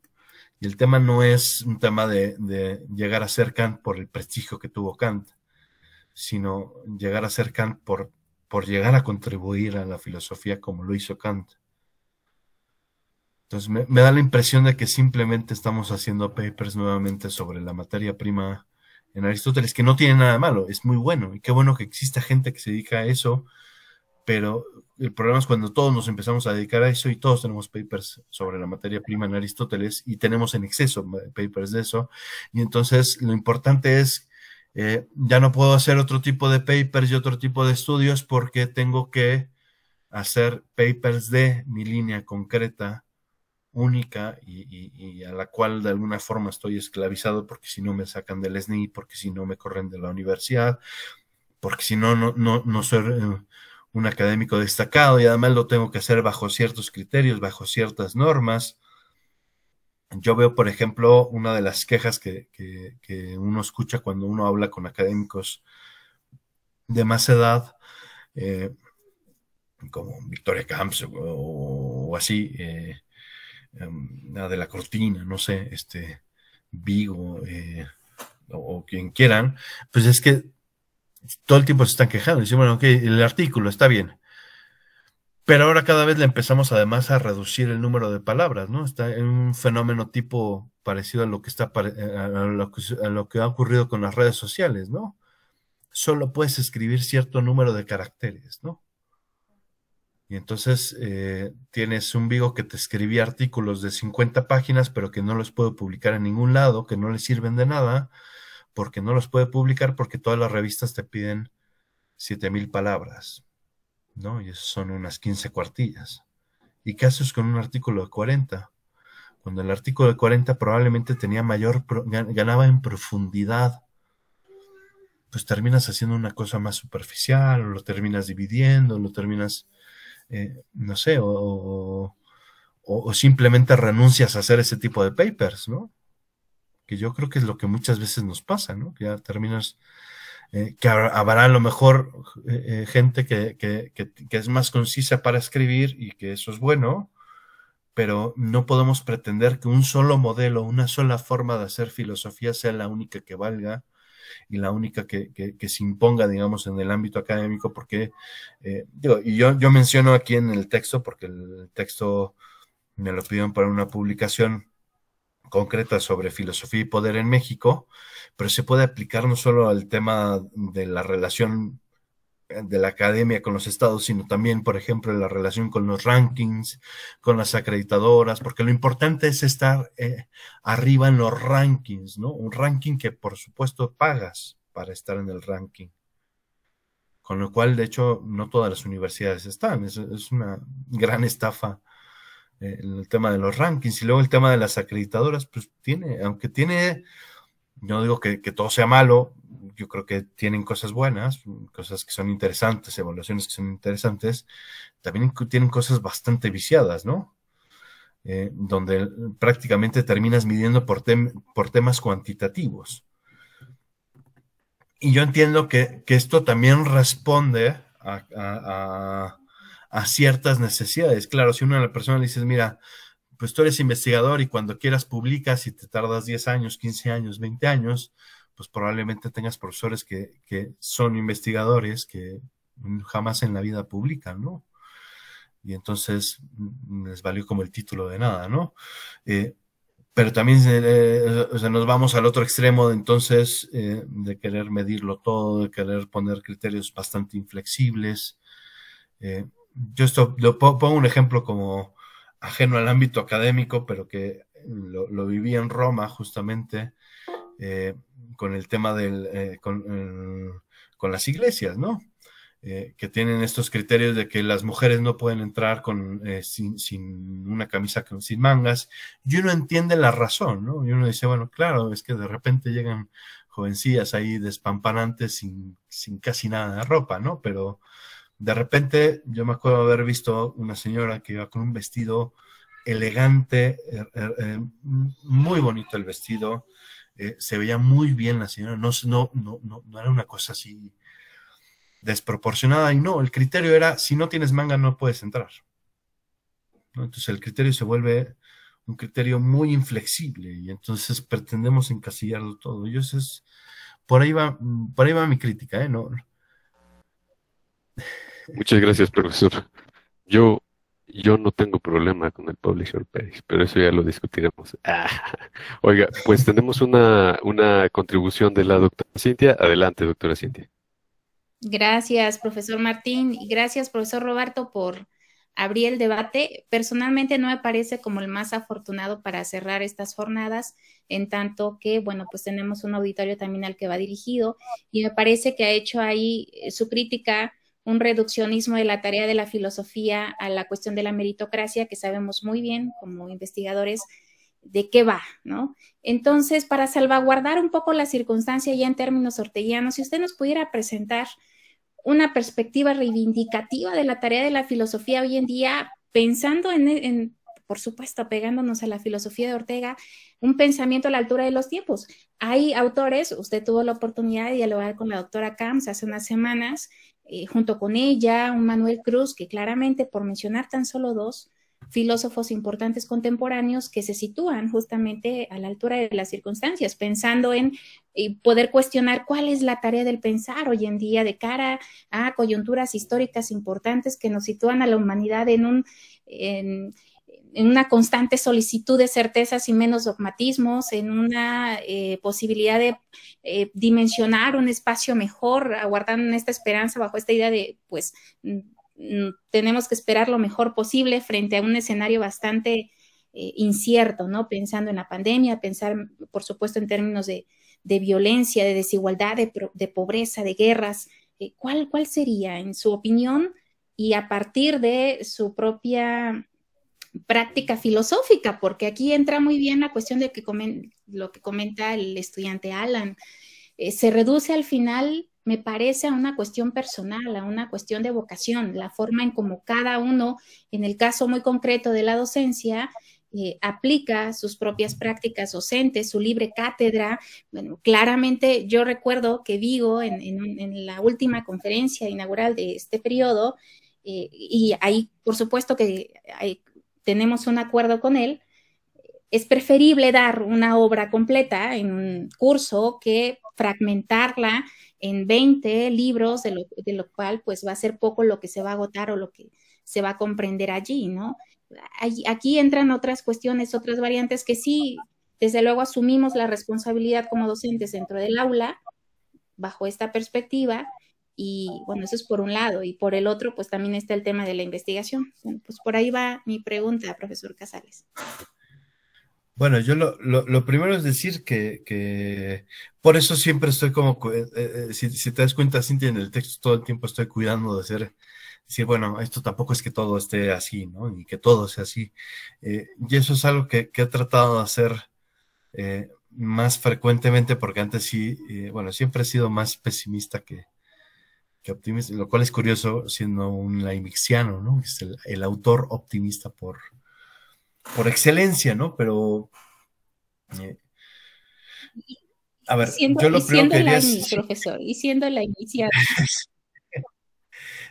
Y el tema no es un tema de, de, llegar a ser Kant por el prestigio que tuvo Kant, sino llegar a ser Kant por, por llegar a contribuir a la filosofía como lo hizo Kant. Entonces me, da la impresión de que simplemente estamos haciendo papers nuevamente sobre la materia prima en Aristóteles, que no tiene nada malo, es muy bueno, y qué bueno que exista gente que se dedica a eso, pero el problema es cuando todos nos empezamos a dedicar a eso y todos tenemos papers sobre la materia prima en Aristóteles y tenemos en exceso papers de eso. Y entonces lo importante es, eh, ya no puedo hacer otro tipo de papers y otro tipo de estudios porque tengo que hacer papers de mi línea concreta, única y, a la cual de alguna forma estoy esclavizado porque si no me sacan del SNI, porque si no me corren de la universidad, porque si no, no, no, no soy... Eh, un académico destacado y además lo tengo que hacer bajo ciertos criterios, bajo ciertas normas. Yo veo, por ejemplo, una de las quejas que, que, que uno escucha cuando uno habla con académicos de más edad, eh, como Victoria Camps o, o así, eh, um, de la cortina, no sé, este, Vigo eh, o, o quien quieran, pues es que todo el tiempo se están quejando. Dicen, bueno, ok, el artículo está bien. Pero ahora cada vez le empezamos además a reducir el número de palabras, ¿no? Está en un fenómeno tipo parecido a lo que está eh, a lo que, ha ocurrido con las redes sociales, ¿no? Solo puedes escribir cierto número de caracteres, ¿no? Y entonces eh, tienes un Vigo que te escribía artículos de 50 páginas, pero que no los puedo publicar en ningún lado, que no le sirven de nada porque no los puede publicar porque todas las revistas te piden 7000 palabras, ¿no? Y eso son unas 15 cuartillas. ¿Y qué haces con un artículo de 40? Cuando el artículo de 40 probablemente tenía mayor, ganaba en profundidad, pues terminas haciendo una cosa más superficial, o lo terminas dividiendo, lo terminas, eh, no sé, o, o, o simplemente renuncias a hacer ese tipo de papers, ¿no? que yo creo que es lo que muchas veces nos pasa, ¿no? Que ya terminas, eh, que habrá a lo mejor eh, eh, gente que, que, que, es más concisa para escribir y que eso es bueno, pero no podemos pretender que un solo modelo, una sola forma de hacer filosofía sea la única que valga y la única que, que se imponga, digamos, en el ámbito académico, porque, digo, y yo, yo menciono aquí en el texto, porque el texto me lo pidieron para una publicación, concreta sobre filosofía y poder en México, pero se puede aplicar no solo al tema de la relación de la academia con los estados, sino también, por ejemplo, la relación con los rankings, con las acreditadoras, porque lo importante es estar eh, arriba en los rankings, ¿no? Un ranking que, por supuesto, pagas para estar en el ranking. Con lo cual, de hecho, no todas las universidades están. Es, es una gran estafa el tema de los rankings y luego el tema de las acreditadoras, pues tiene, aunque tiene, no digo que, que, todo sea malo, yo creo que tienen cosas buenas, cosas que son interesantes, evaluaciones que son interesantes, también tienen cosas bastante viciadas, ¿no? Eh, donde prácticamente terminas midiendo por, tem por temas cuantitativos. Y yo entiendo que, que esto también responde a a ciertas necesidades. Claro, si una de las personas le dices, mira, pues tú eres investigador y cuando quieras publicas y te tardas 10 años, 15 años, 20 años, pues probablemente tengas profesores que, que son investigadores que jamás en la vida publican, ¿no? Y entonces mm, les valió como el título de nada, ¿no? Eh, pero también eh, o sea, nos vamos al otro extremo de entonces eh, de querer medirlo todo, de querer poner criterios bastante inflexibles. Eh, yo esto lo pongo un ejemplo como ajeno al ámbito académico, pero que lo, lo viví en Roma justamente eh, con el tema del, eh, con, eh, con, las iglesias, ¿no? Eh, que tienen estos criterios de que las mujeres no pueden entrar con, sin, sin, una camisa sin mangas, y uno entiende la razón, ¿no? Y uno dice, bueno, claro, es que de repente llegan jovencillas ahí despampanantes sin, sin casi nada de ropa, ¿no? Pero de repente yo me acuerdo haber visto una señora que iba con un vestido elegante, eh, eh, eh muy bonito el vestido, eh, se veía muy bien la señora, no, no, no, no, era una cosa así desproporcionada y no, el criterio era si no tienes manga no puedes entrar. Entonces el criterio se vuelve un criterio muy inflexible y entonces pretendemos encasillarlo todo. Y eso es, por ahí va, por ahí va mi crítica, ¿eh? No.
Muchas gracias, profesor. Yo, yo no tengo problema con el publisher page, pero eso ya lo discutiremos. Oiga, pues tenemos una, una contribución de la doctora Cintia. Adelante, doctora Cintia.
Gracias, profesor Martín, y gracias, profesor Roberto, por abrir el debate. Personalmente no me parece como el más afortunado para cerrar estas jornadas, en tanto que, bueno, pues tenemos un auditorio también al que va dirigido, y me parece que ha hecho ahí eh, su crítica un reduccionismo de la tarea de la filosofía a la cuestión de la meritocracia, que sabemos muy bien como investigadores de qué va, ¿no? Entonces, para salvaguardar un poco la circunstancia ya en términos orteguianos, si usted nos pudiera presentar una perspectiva reivindicativa de la tarea de la filosofía hoy en día, pensando en, por supuesto, pegándonos a la filosofía de Ortega, un pensamiento a la altura de los tiempos. Hay autores, usted tuvo la oportunidad de dialogar con la doctora Camps hace unas semanas, eh, junto con ella, un Manuel Cruz, que claramente, por mencionar tan solo dos, filósofos importantes contemporáneos que se sitúan justamente a la altura de las circunstancias, pensando en eh, poder cuestionar cuál es la tarea del pensar hoy en día de cara a coyunturas históricas importantes que nos sitúan a la humanidad en un... una constante solicitud de certezas y menos dogmatismos, en una eh, posibilidad de eh, dimensionar un espacio mejor, aguardando esta esperanza bajo esta idea de, pues, Mm, tenemos que esperar lo mejor posible frente a un escenario bastante eh, incierto, ¿no? Pensando en la pandemia, pensar, por supuesto, en términos de, violencia, de desigualdad, de, pobreza, de guerras. Eh, ¿cuál, ¿Cuál sería, en su opinión, y a partir de su propia práctica filosófica? Porque aquí entra muy bien la cuestión de que lo que comenta el estudiante Alan. Eh, se reduce al final me parece a una cuestión personal, a una cuestión de vocación, la forma en como cada uno, en el caso muy concreto de la docencia, eh, aplica sus propias prácticas docentes, su libre cátedra. Bueno, claramente yo recuerdo que Vigo en, la última conferencia inaugural de este periodo, eh, y ahí por supuesto que tenemos un acuerdo con él, es preferible dar una obra completa en un curso que fragmentarla en 20 libros, de lo, de lo, cual pues va a ser poco lo que se va a agotar o lo que se va a comprender allí, ¿no? Aquí entran otras cuestiones, otras variantes que sí, desde luego asumimos la responsabilidad como docentes dentro del aula, bajo esta perspectiva, y bueno, eso es por un lado, y por el otro, pues también está el tema de la investigación. pues por ahí va mi pregunta, profesor Casales.
Bueno, yo lo, lo, primero es decir que, que, por eso siempre estoy como, eh, eh, si, te das cuenta, Cintia, en el texto todo el tiempo estoy cuidando de ser, decir, bueno, esto tampoco es que todo esté así, ¿no? Ni que todo sea así. Eh, y eso es algo que he tratado de hacer más frecuentemente, porque antes sí, bueno, siempre he sido más pesimista que, que optimista, lo cual es curioso siendo un laimixiano, ¿no? Es el, el autor optimista por por excelencia, ¿no? Pero eh,
a ver, yo lo primero que es... profesor, y siendo la inicial.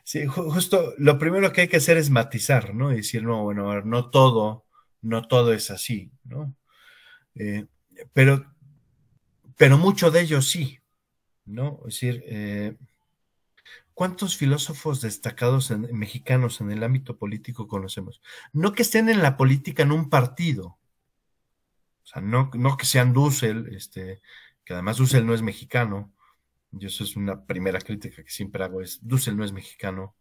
sí, justo lo primero que hay que hacer es matizar, ¿no? Y decir, no, bueno, a ver, no todo, no todo es así, ¿no? Eh, pero, pero mucho de ello sí, ¿no? Es decir, eh, ¿Cuántos filósofos destacados mexicanos en el ámbito político conocemos? No que estén en la política en un partido, o sea, no, que sean Dussel, este, que además Dussel no es mexicano, y eso es una primera crítica que siempre hago, es Dussel no es mexicano,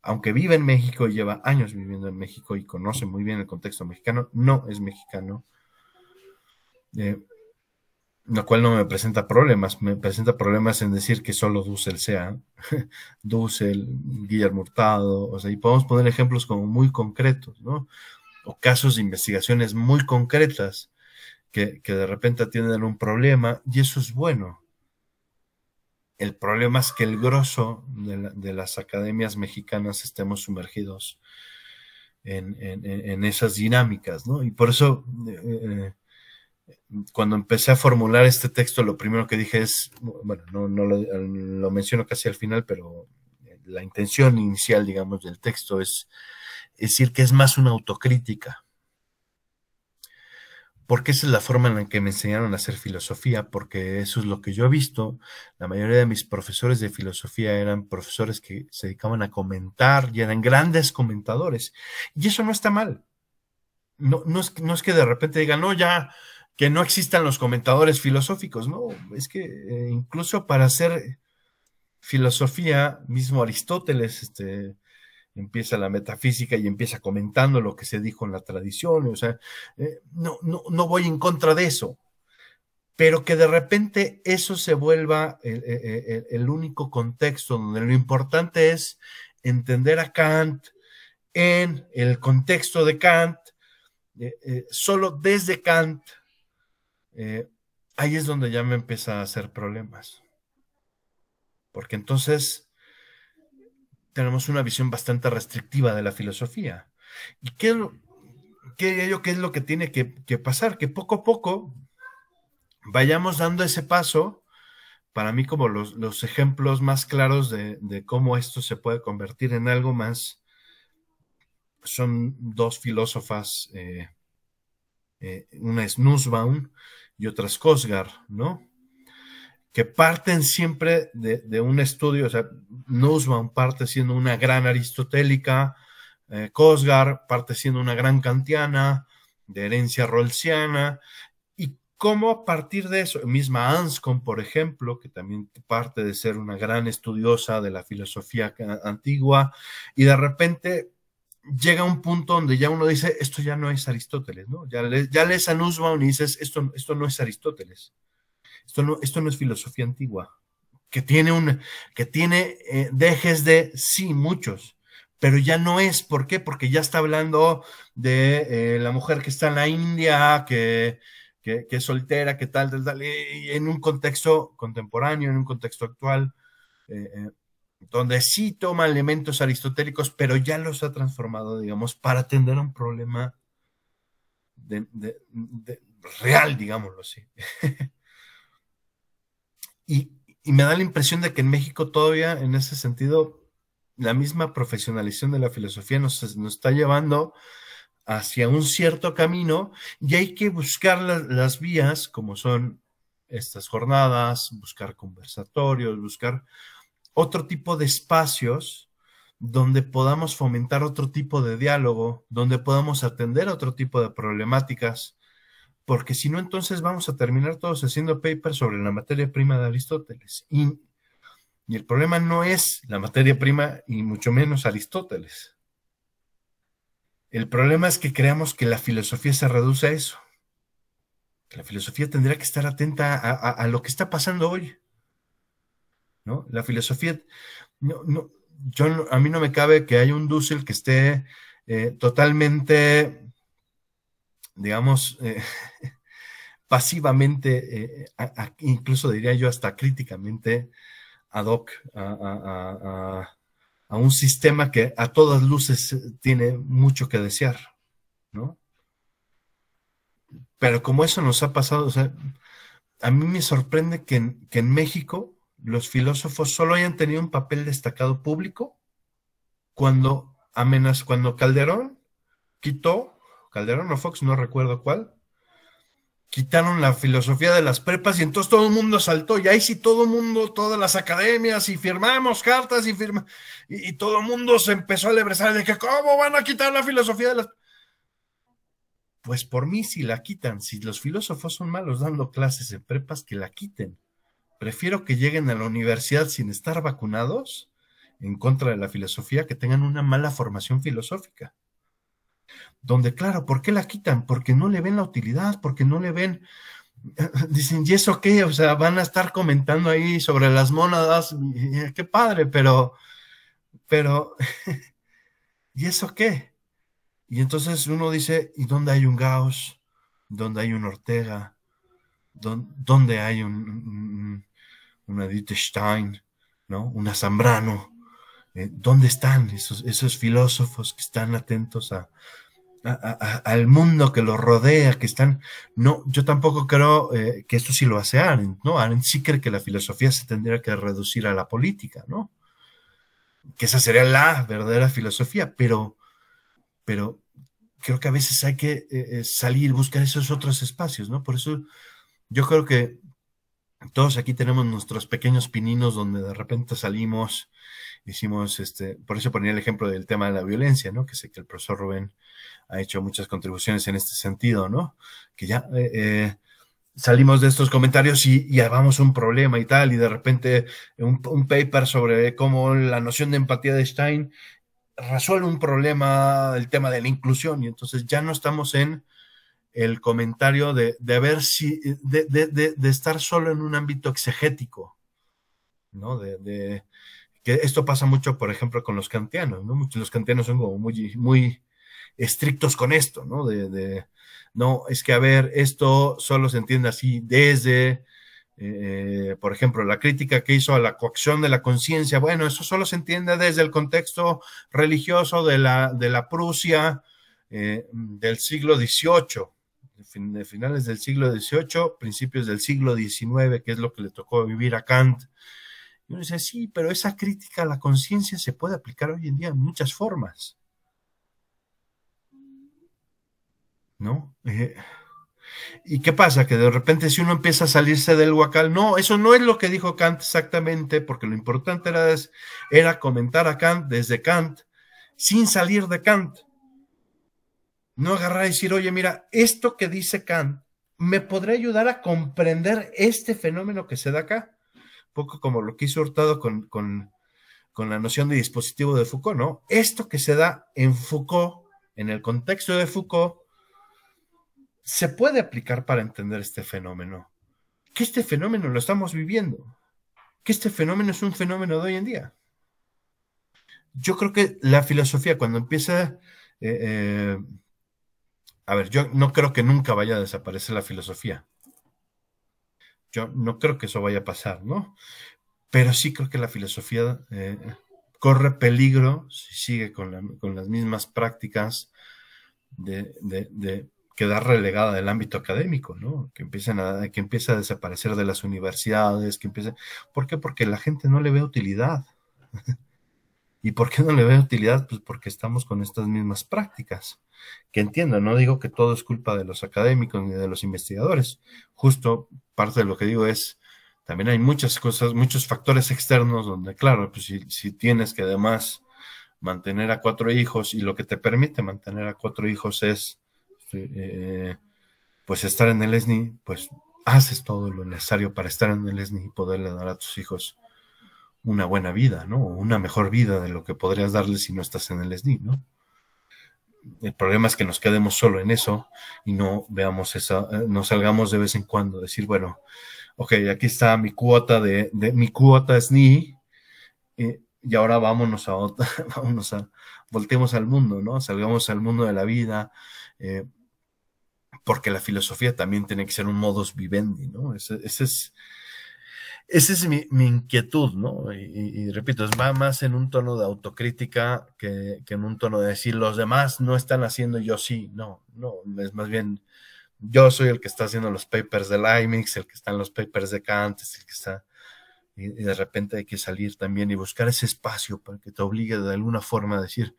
aunque vive en México y lleva años viviendo en México y conoce muy bien el contexto mexicano, no es mexicano. Eh, lo cual no me presenta problemas, me presenta problemas en decir que solo Dussel sea, Dussel, Guillermo Hurtado, o sea, y podemos poner ejemplos como muy concretos, ¿no? O casos de investigaciones muy concretas que, de repente tienen un problema, y eso es bueno. El problema es que el grosso de, las academias mexicanas estemos sumergidos en, esas dinámicas, ¿no? Y por eso... Eh, cuando empecé a formular este texto, lo primero que dije es, bueno, no, lo, menciono casi al final, pero la intención inicial, digamos, del texto es, decir, que es más una autocrítica. Porque esa es la forma en la que me enseñaron a hacer filosofía, porque eso es lo que yo he visto. La mayoría de mis profesores de filosofía eran profesores que se dedicaban a comentar y eran grandes comentadores. Y eso no está mal. No, es, no es que de repente digan, no, ya, que no existan los comentadores filosóficos, no, es que eh, incluso para hacer filosofía, mismo Aristóteles, este, empieza la metafísica y empieza comentando lo que se dijo en la tradición, o sea, eh, no, no, no voy en contra de eso, pero que de repente eso se vuelva el, único contexto donde lo importante es entender a Kant en el contexto de Kant, eh, solo desde Kant, ahí es donde ya me empieza a hacer problemas. Porque entonces tenemos una visión bastante restrictiva de la filosofía. ¿Y qué, qué, qué es lo que tiene que, pasar? Que poco a poco vayamos dando ese paso, para mí como los, ejemplos más claros de, cómo esto se puede convertir en algo más, son dos filósofas, eh, eh, una es Nussbaum y otra es Kosgar, ¿no? que parten siempre de, un estudio, o sea, Nussbaum parte siendo una gran aristotélica, eh, Kosgar parte siendo una gran kantiana, de herencia rolsiana, y cómo a partir de eso, misma Anscombe, por ejemplo, que también parte de ser una gran estudiosa de la filosofía antigua, y de repente llega un punto donde ya uno dice, esto ya no es Aristóteles, ¿no? Ya, ya lees a Nussbaum y dices, esto, esto no es Aristóteles. Esto no, esto no es filosofía antigua, que tiene un, que tiene eh, dejes de, sí, muchos, pero ya no es, ¿por qué? Porque ya está hablando de eh, la mujer que está en la India, que, que, es soltera, que tal, tal, tal, y en un contexto contemporáneo, en un contexto actual, eh, donde sí toma elementos aristotélicos, pero ya los ha transformado, digamos, para atender a un problema real, digámoslo así. Y, me da la impresión de que en México todavía, en ese sentido, la misma profesionalización de la filosofía nos, está llevando hacia un cierto camino y hay que buscar las vías como son estas jornadas, buscar conversatorios, buscar otro tipo de espacios donde podamos fomentar otro tipo de diálogo, donde podamos atender otro tipo de problemáticas porque si no, entonces vamos a terminar todos haciendo papers sobre la materia prima de Aristóteles. Y, el problema no es la materia prima y mucho menos Aristóteles. El problema es que creamos que la filosofía se reduce a eso. La filosofía tendría que estar atenta a, lo que está pasando hoy. ¿No? La filosofía, no, no, yo, a mí no me cabe que haya un Dussel que esté eh, totalmente digamos, eh, pasivamente, eh, incluso diría yo hasta críticamente, ad hoc a, un sistema que a todas luces tiene mucho que desear, ¿no? Pero como eso nos ha pasado, a mí me sorprende que que en México los filósofos solo hayan tenido un papel destacado público cuando amenaz, cuando Calderón quitó Calderón o Fox, no recuerdo cuál, quitaron la filosofía de las prepas y entonces todo el mundo saltó y ahí sí todo el mundo, todas las academias y firmamos cartas y firma y, todo el mundo se empezó a lebresar de que cómo van a quitar la filosofía de las pues por mí si la quitan, si los filósofos son malos dando clases en prepas que la quiten. Prefiero que lleguen a la universidad sin estar vacunados en contra de la filosofía que tengan una mala formación filosófica donde, claro, ¿por qué la quitan? Porque no le ven la utilidad, porque no le ven, dicen, ¿y eso qué? O sea, van a estar comentando ahí sobre las mónadas, qué padre, pero, pero, ¿y eso qué? Y entonces uno dice, ¿y dónde hay un Gauss? ¿Dónde hay un Ortega? ¿Dónde hay un, una Edith Stein? ¿No? Una Zambrano. Eh, ¿Dónde están esos, esos filósofos que están atentos a, al mundo que los rodea, que están, no, yo tampoco creo eh, que esto sí lo hace Arendt, ¿no? Arendt sí cree que la filosofía se tendría que reducir a la política, ¿no? Que esa sería la verdadera filosofía, pero, pero creo que a veces hay que eh, salir, buscar esos otros espacios, ¿no? Por eso yo creo que todos aquí tenemos nuestros pequeños pininos donde de repente salimos, hicimos, este, por eso ponía el ejemplo del tema de la violencia, ¿no? Que sé que el profesor Rubén ha hecho muchas contribuciones en este sentido, ¿no? Que ya eh, eh, salimos de estos comentarios y, y vamos un problema y tal, y de repente un, un, paper sobre cómo la noción de empatía de Stein resuelve un problema, el tema de la inclusión, y entonces ya no estamos en el comentario de, de ver si, de, de, de, estar solo en un ámbito exegético, ¿no? De, que esto pasa mucho, por ejemplo, con los kantianos, ¿no? Los kantianos son como muy, muy estrictos con esto, ¿no? De, no, es que a ver, esto solo se entiende así desde, eh, por ejemplo, la crítica que hizo a la coacción de la conciencia, bueno, eso solo se entiende desde el contexto religioso de la, de la Prusia eh, del siglo XVIII, de finales del siglo XVIII, principios del siglo XIX, que es lo que le tocó vivir a Kant. Y uno dice, sí, pero esa crítica a la conciencia se puede aplicar hoy en día en muchas formas. ¿No? Eh, ¿Y qué pasa? Que de repente si uno empieza a salirse del huacal, no, eso no es lo que dijo Kant exactamente, porque lo importante era, era comentar a Kant desde Kant, sin salir de Kant. No agarrar y decir, oye, mira, esto que dice Kant me podría ayudar a comprender este fenómeno que se da acá. Un poco como lo que hizo Hurtado con, con, con la noción de dispositivo de Foucault, ¿no? Esto que se da en Foucault, en el contexto de Foucault, se puede aplicar para entender este fenómeno. Que este fenómeno lo estamos viviendo. Que este fenómeno es un fenómeno de hoy en día. Yo creo que la filosofía, cuando empieza eh, eh, a ver, yo no creo que nunca vaya a desaparecer la filosofía. Yo no creo que eso vaya a pasar, ¿no? Pero sí creo que la filosofía eh, corre peligro si sigue con, las mismas prácticas de, quedar relegada del ámbito académico, ¿no? Que empiecen a, que empiece a desaparecer de las universidades, que empiece. ¿Por qué? Porque la gente no le ve utilidad. ¿Y por qué no le ve utilidad? Pues porque estamos con estas mismas prácticas. Que entiendo, no digo que todo es culpa de los académicos ni de los investigadores. Justo parte de lo que digo es, también hay muchas cosas, muchos factores externos donde, claro, pues si, tienes que además mantener a cuatro hijos y lo que te permite mantener a cuatro hijos es, eh, pues estar en el ESNI, pues haces todo lo necesario para estar en el ESNI y poderle dar a tus hijos una buena vida, ¿no? Una mejor vida de lo que podrías darle si no estás en el SNI, ¿no? El problema es que nos quedemos solo en eso y no veamos esa, eh, no salgamos de vez en cuando, decir, bueno, ok, aquí está mi cuota de, de mi cuota SNI eh, y ahora vámonos a otra, vámonos a, volteemos al mundo, ¿no? Salgamos al mundo de la vida, eh, porque la filosofía también tiene que ser un modus vivendi, ¿no? ese es esa es mi, inquietud, ¿no? Y, repito, va más en un tono de autocrítica que, en un tono de decir los demás no están haciendo yo sí. No, no, es más bien yo soy el que está haciendo los papers de Limix, el que está en los papers de Kant, el que está. Y, de repente hay que salir también y buscar ese espacio para que te obligue de alguna forma a decir,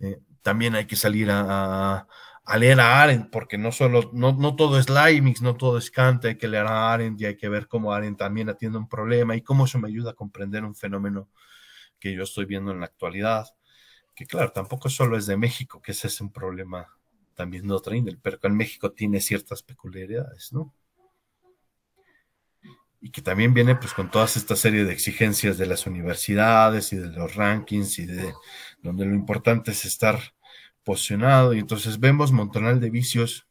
eh, también hay que salir a a leer a Arendt, porque no solo, no, no todo es Leibniz, no todo es Kant, hay que leer a Arendt y hay que ver cómo Arendt también atiende un problema y cómo eso me ayuda a comprender un fenómeno que yo estoy viendo en la actualidad, que claro, tampoco solo es de México, que ese es un problema también de otra índole, pero que en México tiene ciertas peculiaridades, ¿no? Y que también viene pues con toda esta serie de exigencias de las universidades y de los rankings y de donde lo importante es estar posicionado y entonces vemos montonal de vicios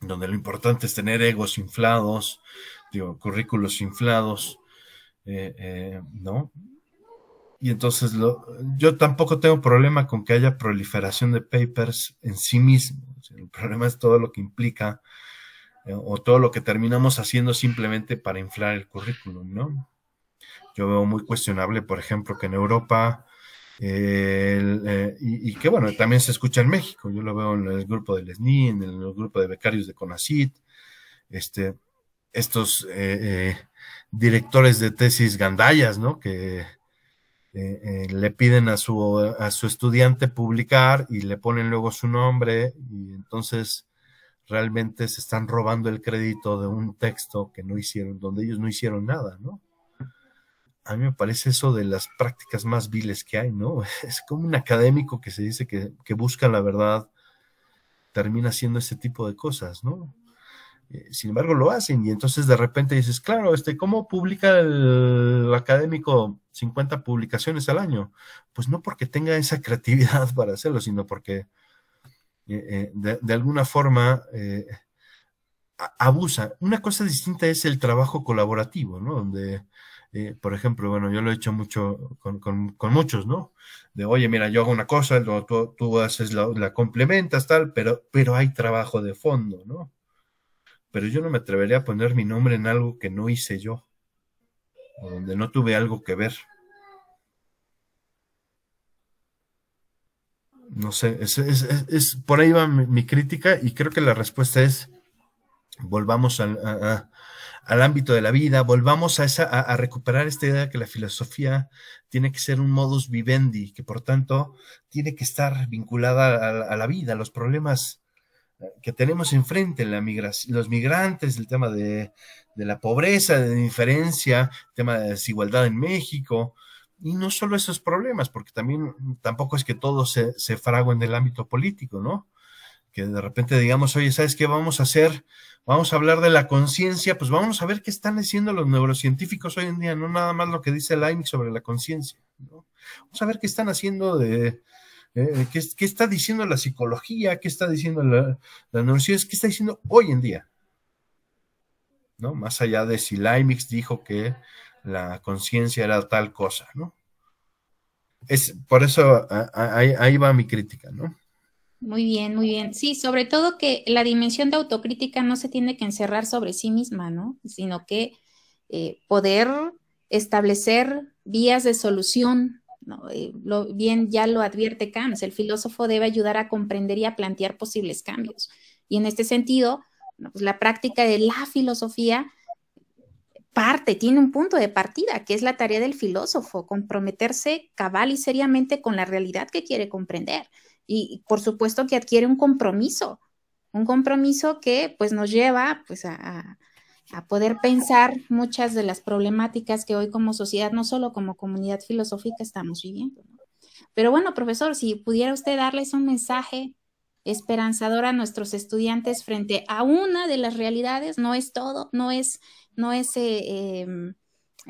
donde lo importante es tener egos inflados, digo, currículos inflados, eh, eh, ¿no? Y entonces lo, yo tampoco tengo problema con que haya proliferación de papers en sí mismo. el problema es todo lo que implica eh, o todo lo que terminamos haciendo simplemente para inflar el currículum, ¿no? Yo veo muy cuestionable, por ejemplo, que en Europa eh, y, que bueno, también se escucha en México. Yo lo veo en el grupo del SNI, en el grupo de becarios de CONACIT, este, estos eh, eh, directores de tesis gandallas, ¿no? Que le piden a su, a su estudiante publicar y le ponen luego su nombre y entonces realmente se están robando el crédito de un texto que no hicieron, donde ellos no hicieron nada, ¿no? A mí me parece eso de las prácticas más viles que hay, ¿no? Es como un académico que se dice que, que busca la verdad, termina haciendo ese tipo de cosas, ¿no? Eh, sin embargo, lo hacen y entonces de repente dices, claro, este, ¿cómo publica el académico 50 publicaciones al año? Pues no porque tenga esa creatividad para hacerlo, sino porque eh, eh, de, alguna forma abusa. Una cosa distinta es el trabajo colaborativo, ¿no? Donde, por ejemplo, bueno, yo lo he hecho mucho con, muchos, ¿no? De, oye, mira, yo hago una cosa, tú, tú haces la, la complementas, tal, pero, pero hay trabajo de fondo, ¿no? pero yo no me atrevería a poner mi nombre en algo que no hice yo, donde no tuve algo que ver. No sé, es, por ahí va mi, crítica y creo que la respuesta es, volvamos al, al ámbito de la vida, volvamos a, esa, a, recuperar esta idea de que la filosofía tiene que ser un modus vivendi, que por tanto tiene que estar vinculada a, la vida, a los problemas que tenemos enfrente, la migración, los migrantes, el tema de, la pobreza, de la indiferencia, el tema de desigualdad en México, y no solo esos problemas, porque también tampoco es que todo se, se fragua en el ámbito político, ¿no? Que de repente digamos, oye, ¿sabes qué vamos a hacer? Vamos a hablar de la conciencia, pues vamos a ver qué están haciendo los neurocientíficos hoy en día, no nada más lo que dice Leibniz sobre la conciencia, ¿no? Vamos a ver qué están haciendo de, ¿eh? ¿qué, está diciendo la psicología? ¿Qué está diciendo la, la neurociencia? ¿Qué está diciendo hoy en día? ¿No? Más allá de si Leibniz dijo que la conciencia era tal cosa, ¿no? Es por eso ahí, ahí va mi crítica, ¿no?
Muy bien, muy bien. Sí, sobre todo que la dimensión de autocrítica no se tiene que encerrar sobre sí misma, ¿no? Sino que eh, poder establecer vías de solución eh, lo, bien ya lo advierte Kant, el filósofo debe ayudar a comprender y a plantear posibles cambios. Y en este sentido, pues, la práctica de la filosofía parte, tiene un punto de partida, que es la tarea del filósofo, comprometerse cabal y seriamente con la realidad que quiere comprender. Y por supuesto que adquiere un compromiso, un compromiso que pues nos lleva pues a a poder pensar muchas de las problemáticas que hoy como sociedad, no solo como comunidad filosófica, estamos viviendo. Pero bueno, profesor, si pudiera usted darles un mensaje esperanzador a nuestros estudiantes frente a una de las realidades, no es todo, no es, no es eh, em,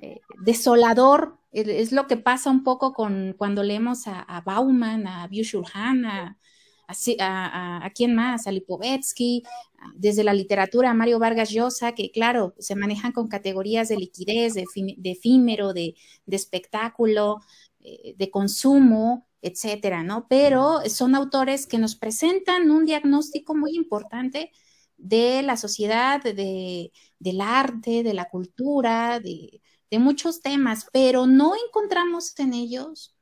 eh, desolador, es lo que pasa un poco con cuando leemos a, Bauman, a Byung a, a, quién más, a Lipovetsky, desde la literatura a Mario Vargas Llosa, que claro, se manejan con categorías de liquidez, de, efímero, de, espectáculo, eh, de consumo, etcétera, ¿no? Pero son autores que nos presentan un diagnóstico muy importante de la sociedad, de, del arte, de la cultura, de, de muchos temas, pero no encontramos en ellos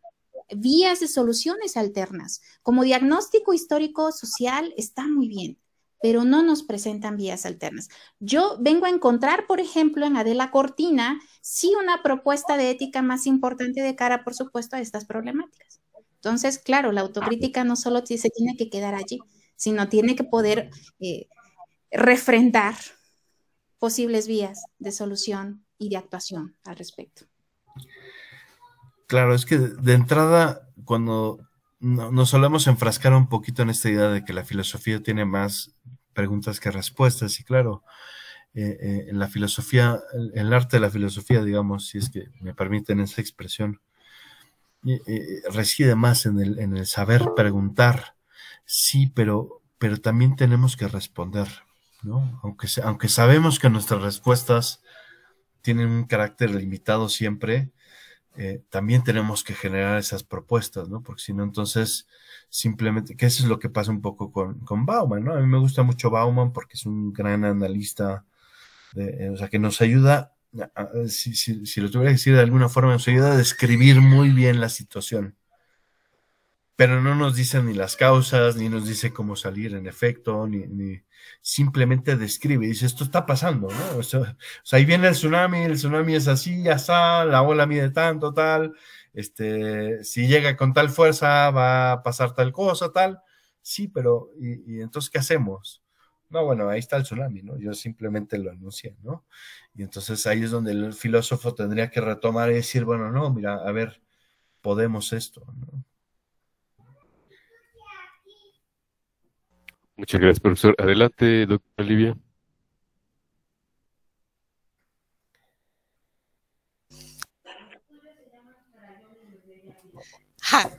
vías de soluciones alternas. Como diagnóstico histórico social está muy bien, pero no nos presentan vías alternas. Yo vengo a encontrar, por ejemplo, en Adela Cortina, sí una propuesta de ética más importante de cara, por supuesto, a estas problemáticas. Entonces, claro, la autocrítica no solo se tiene que quedar allí, sino tiene que poder eh, refrendar posibles vías de solución y de actuación al respecto.
Claro, es que de entrada, cuando nos solemos enfrascar un poquito en esta idea de que la filosofía tiene más preguntas que respuestas, y claro, eh, eh, en la filosofía, el arte de la filosofía, digamos, si es que me permiten esa expresión, eh, reside más en el, en el saber preguntar, sí, pero, pero también tenemos que responder, ¿no? Aunque, aunque sabemos que nuestras respuestas tienen un carácter limitado siempre, eh, también tenemos que generar esas propuestas, ¿no? Porque si no, entonces simplemente, que eso es lo que pasa un poco con, con Bauman, ¿no? A mí me gusta mucho Bauman porque es un gran analista, de, eh, o sea, que nos ayuda, si, si, si, lo tuviera que decir de alguna forma, nos ayuda a describir muy bien la situación pero no nos dice ni las causas, ni nos dice cómo salir en efecto, ni, ni simplemente describe, dice, esto está pasando, ¿no? O sea, ahí viene el tsunami, el tsunami es así, ya está, la ola mide tanto, tal, este, si llega con tal fuerza va a pasar tal cosa, tal. Sí, pero, ¿y, entonces qué hacemos? No, bueno, ahí está el tsunami, ¿no? Yo simplemente lo anuncié, ¿no? Y entonces ahí es donde el filósofo tendría que retomar y decir, bueno, no, mira, a ver, podemos esto, ¿no?
Muchas gracias, profesor. Adelante, doctora Olivia.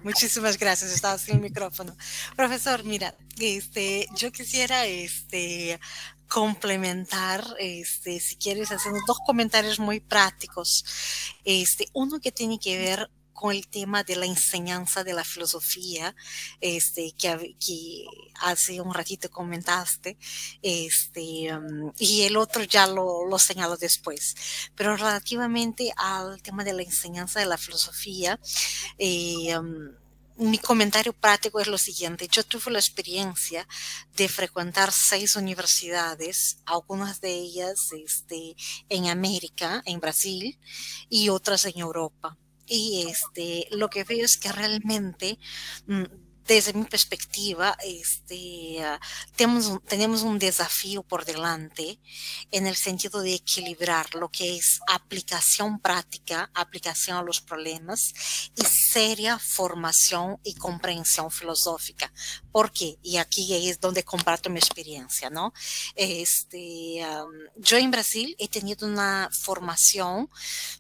muchísimas gracias, estaba sin micrófono. Profesor, mira, este, yo quisiera este, complementar, este, si quieres, haciendo dos comentarios muy prácticos. Este, uno que tiene que ver con el tema de la enseñanza de la filosofía, este, que, que hace un ratito comentaste, este, um, y el otro ya lo, lo señalo después. Pero relativamente al tema de la enseñanza de la filosofía, eh, um, mi comentario práctico es lo siguiente. Yo tuve la experiencia de frecuentar seis universidades, algunas de ellas este, en América, en Brasil, y otras en Europa. Y este, lo que veo es que realmente mm, desde mi perspectiva, este, tenemos, un desafío por delante en el sentido de equilibrar lo que es aplicación práctica, aplicación a los problemas y seria formación y comprensión filosófica. ¿Por qué? Y aquí es donde comparto mi experiencia, ¿no? Este, yo en Brasil he tenido una formación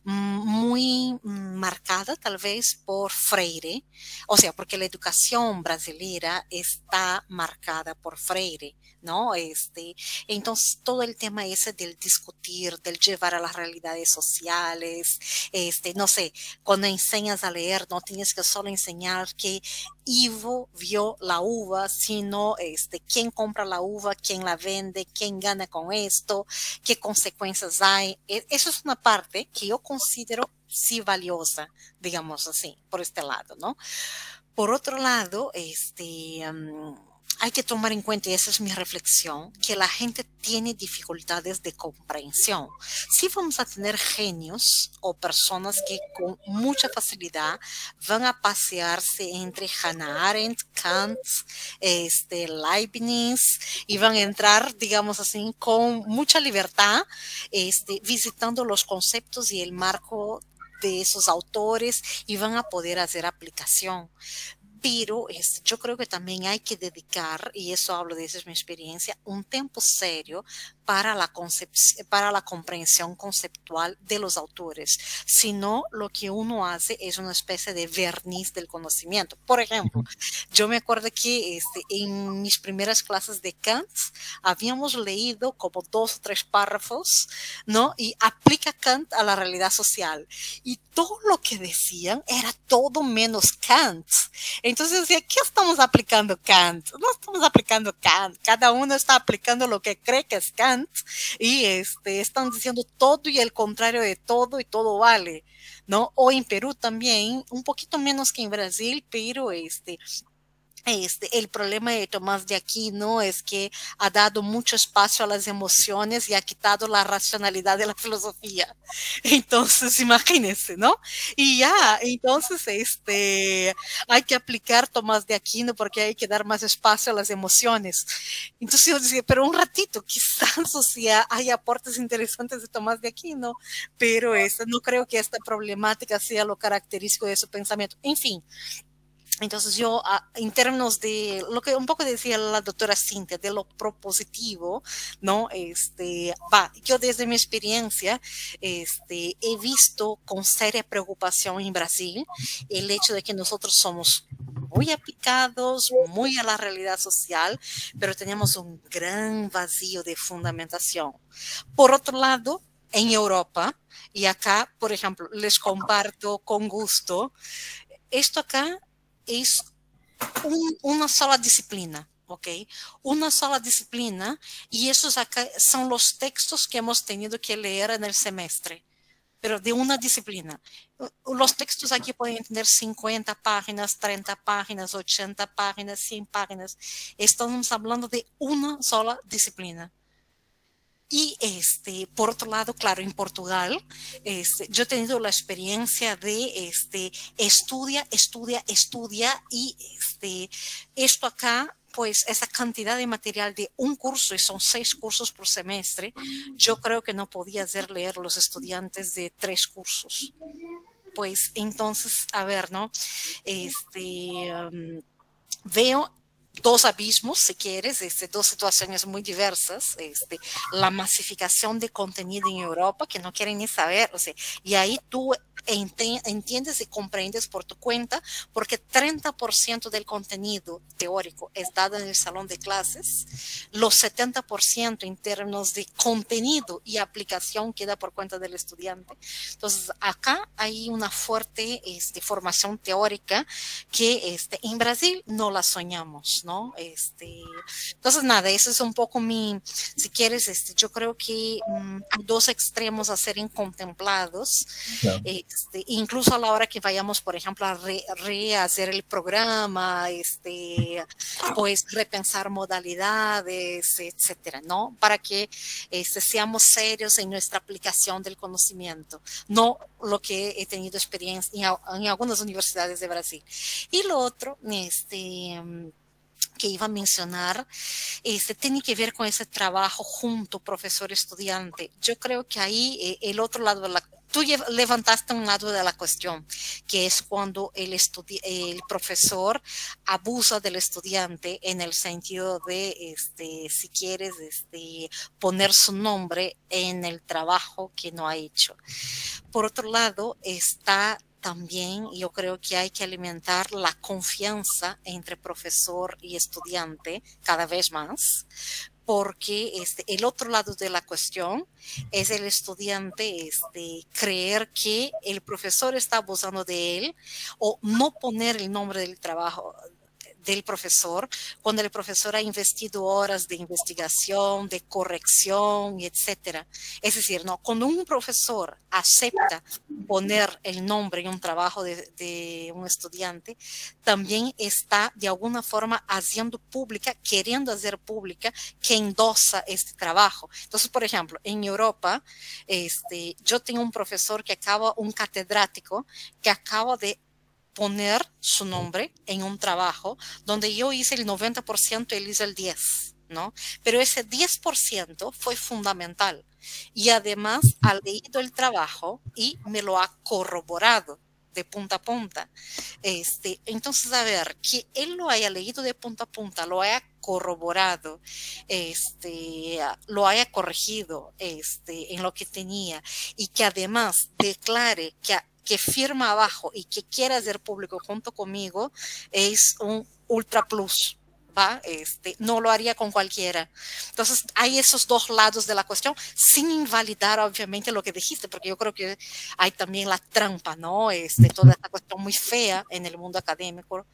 muy marcada, tal vez por Freire, o sea, porque la educación brasileira está marcada por Freire, ¿no? Este, entonces, todo el tema ese del discutir, del llevar a las realidades sociales, este, no sé, cuando enseñas a leer, no tienes que solo enseñar que Ivo vio la uva, sino este, quién compra la uva, quién la vende, quién gana con esto, qué consecuencias hay. E, eso es una parte que yo considero sí valiosa, digamos así, por este lado, ¿no? Por otro lado, este, hay que tomar en cuenta, y esa es mi reflexión, que la gente tiene dificultades de comprensión. Sí vamos a tener genios o personas que con mucha facilidad van a pasearse entre Hannah Arendt, Kant, este, Leibniz, y van a entrar, digamos así, con mucha libertad, este, visitando los conceptos y el marco de esos autores y van a poder hacer aplicación pero yo creo que también hay que dedicar, y eso hablo de esa es mi experiencia, un tiempo serio para la, para la comprensión conceptual de los autores. Si no, lo que uno hace es una especie de verniz del conocimiento. Por ejemplo, yo me acuerdo que este, en mis primeras clases de Kant habíamos leído como dos o tres párrafos, ¿no? Y aplica Kant a la realidad social. Y todo lo que decían era todo menos Kant. Entonces decía, ¿qué estamos aplicando Kant? No estamos aplicando Kant. Cada uno está aplicando lo que cree que es Kant y este, están diciendo todo y el contrario de todo y todo vale, ¿no? O en Perú también, un poquito menos que en Brasil, pero este, este, el problema de Tomás de Aquino es que ha dado mucho espacio a las emociones y ha quitado la racionalidad de la filosofía. Entonces, imagínense, ¿no? Y ya, entonces, este, hay que aplicar Tomás de Aquino porque hay que dar más espacio a las emociones. Entonces yo decía, pero un ratito, quizás, o sea, hay aportes interesantes de Tomás de Aquino, pero este, no creo que esta problemática sea lo característico de su pensamiento. En fin, entonces yo, en términos de lo que un poco decía la doctora Cintia, de lo propositivo, ¿no? Este, va, yo desde mi experiencia, este, he visto con seria preocupación en Brasil el hecho de que nosotros somos muy aplicados, muy a la realidad social, pero tenemos un gran vacío de fundamentación. Por otro lado, en Europa, y acá, por ejemplo, les comparto con gusto, esto acá es una sola disciplina, ¿ok? Una sola disciplina y esos acá son los textos que hemos tenido que leer en el semestre, pero de una disciplina. Los textos aquí pueden tener 50 páginas, 30 páginas, 80 páginas, 100 páginas. Estamos hablando de una sola disciplina. Y este, por otro lado, claro, en Portugal, este, yo he tenido la experiencia de este, estudia, estudia, estudia y este, esto acá pues esa cantidad de material de un curso, y son seis cursos por semestre, yo creo que no podía hacer leer los estudiantes de tres cursos. Pues entonces, a ver, ¿no? Este, um, veo dos abismos, si quieres, este, dos situaciones muy diversas, este, la masificación de contenido en Europa, que no quieren ni saber, o sea, y ahí tú entiendes y comprendes por tu cuenta, porque 30% del contenido teórico es dado en el salón de clases, los 70% en términos de contenido y aplicación queda por cuenta del estudiante. Entonces, acá hay una fuerte este, formación teórica que este, en Brasil no la soñamos, ¿no? Este, entonces, nada, eso es un poco mi, si quieres, este, yo creo que um, dos extremos a ser contemplados. Eh, este, incluso a la hora que vayamos, por ejemplo, a rehacer el programa, este, pues repensar modalidades, etcétera, ¿no? Para que este, seamos serios en nuestra aplicación del conocimiento, no lo que he tenido experiencia en, en algunas universidades de Brasil. Y lo otro, este, que iba a mencionar, este, tiene que ver con ese trabajo junto profesor-estudiante. Yo creo que ahí eh, el otro lado de la... Tú levantaste un lado de la cuestión, que es cuando el, profesor abusa del estudiante en el sentido de, este, si quieres, este, poner su nombre en el trabajo que no ha hecho. Por otro lado, está también yo creo que hay que alimentar la confianza entre profesor y estudiante cada vez más, porque este, el otro lado de la cuestión es el estudiante este, creer que el profesor está abusando de él o no poner el nombre del trabajo del profesor, cuando el profesor ha investido horas de investigación, de corrección, etcétera. Es decir, no, cuando un profesor acepta poner el nombre en un trabajo de, un estudiante, también está de alguna forma haciendo pública, queriendo hacer pública que endosa este trabajo. Entonces, por ejemplo, en Europa, este, yo tengo un profesor que acaba, un catedrático, que acaba de poner su nombre en un trabajo donde yo hice el 90% y él hizo el 10%, ¿no? Pero ese 10% fue fundamental. Y además ha leído el trabajo y me lo ha corroborado de punta a punta. Este, entonces, a ver, que él lo haya leído de punta a punta, lo haya corroborado, este, lo haya corregido este, en lo que tenía y que además declare que que firma abajo y que quiera hacer público junto conmigo es un ultra plus. ¿va? Este, no lo haría con cualquiera. Entonces, hay esos dos lados de la cuestión, sin invalidar, obviamente, lo que dijiste, porque yo creo que hay también la trampa, ¿no? Este, toda esta cuestión muy fea en el mundo académico,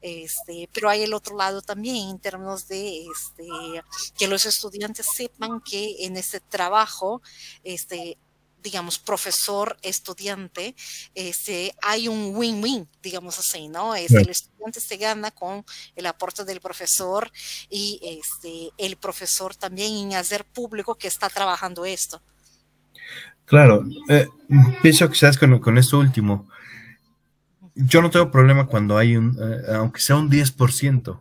este, pero hay el otro lado también, en términos de este, que los estudiantes sepan que en este trabajo, este, digamos, profesor, estudiante, este, hay un win-win, digamos así, ¿no? Es, El estudiante se gana con el aporte del profesor y este, el profesor también en hacer público que está trabajando esto.
Claro, eh, pienso que sabes con, con esto último. Yo no tengo problema cuando hay un, eh, aunque sea un 10%,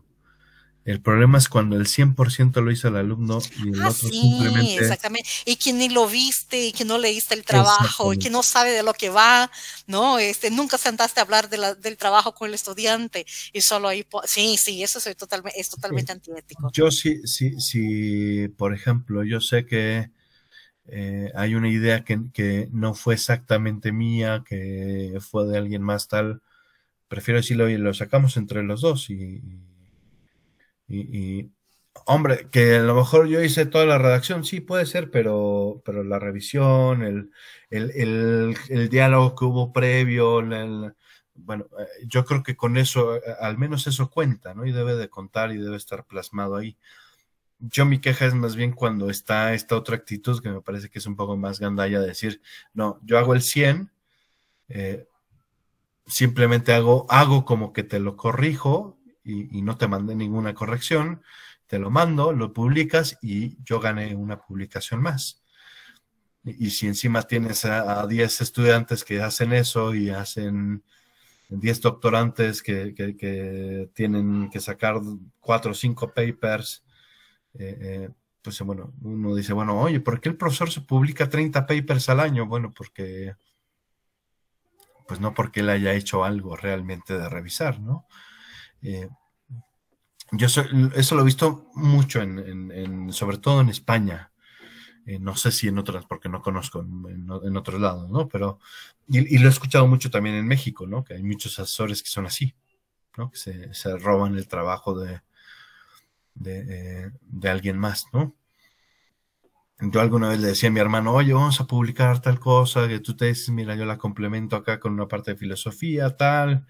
el problema es cuando el 100% lo hizo el alumno y el
ah,
otro
sí,
simplemente...
exactamente. Y que ni lo viste y que no leíste el trabajo y que no sabe de lo que va, ¿no? Este, nunca sentaste a hablar de la, del trabajo con el estudiante y solo ahí... Sí, sí, eso es totalmente, es totalmente antiético.
Yo sí, sí, sí, por ejemplo, yo sé que eh, hay una idea que, que no fue exactamente mía, que fue de alguien más tal, prefiero decirlo, oye, lo sacamos entre los dos y y, hombre, que a lo mejor yo hice toda la redacción, sí puede ser, pero, pero la revisión, el, el, el, diálogo que hubo previo, bueno, eh, yo creo que con eso, eh, al menos eso cuenta, ¿no? Y debe de contar y debe estar plasmado ahí. Yo mi queja es más bien cuando está esta otra actitud que me parece que es un poco más gandalla, decir, no, yo hago el 100, eh, simplemente hago, hago como que te lo corrijo y, no te mandé ninguna corrección, te lo mando, lo publicas y yo gané una publicación más. Y, si encima tienes a, 10 estudiantes que hacen eso y hacen 10 doctorantes que, tienen que sacar 4 o 5 papers, eh, eh, pues bueno, uno dice, bueno, oye, ¿por qué el profesor se publica 30 papers al año? Bueno, porque pues no porque él haya hecho algo realmente de revisar, ¿no? Eh, yo eso lo he visto mucho, en, sobre todo en España. Eh, no sé si en otras, porque no conozco en, otros lados, ¿no? Pero, y, lo he escuchado mucho también en México, ¿no? Que hay muchos asesores que son así, ¿no? Que se, roban el trabajo de, de, de alguien más, ¿no? Yo alguna vez le decía a mi hermano, oye, vamos a publicar tal cosa, que tú te dices, mira, yo la complemento acá con una parte de filosofía, tal.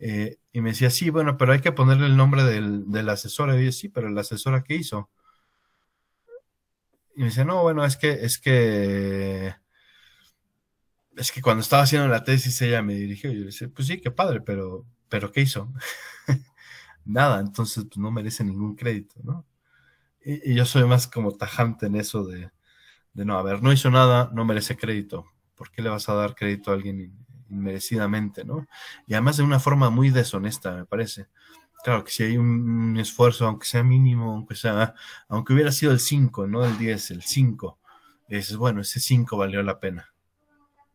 Eh, y me decía, sí, bueno, pero hay que ponerle el nombre del, del asesor. Y yo, sí, pero la asesora, ¿qué hizo? Y me decía, no, bueno, es que, es que, es que cuando estaba haciendo la tesis ella me dirigió. Y yo le decía, pues sí, qué padre, pero, pero ¿qué hizo? Nada, entonces pues, no merece ningún crédito, ¿no? Y, yo soy más como tajante en eso de, no, a ver, no hizo nada, no merece crédito. ¿Por qué le vas a dar crédito a alguien inmerecidamente, no? Y además de una forma muy deshonesta, me parece. Claro que si hay un, esfuerzo, aunque sea mínimo, aunque sea, aunque hubiera sido el 5, no el 10, el 5, dices, bueno, ese 5 valió la pena.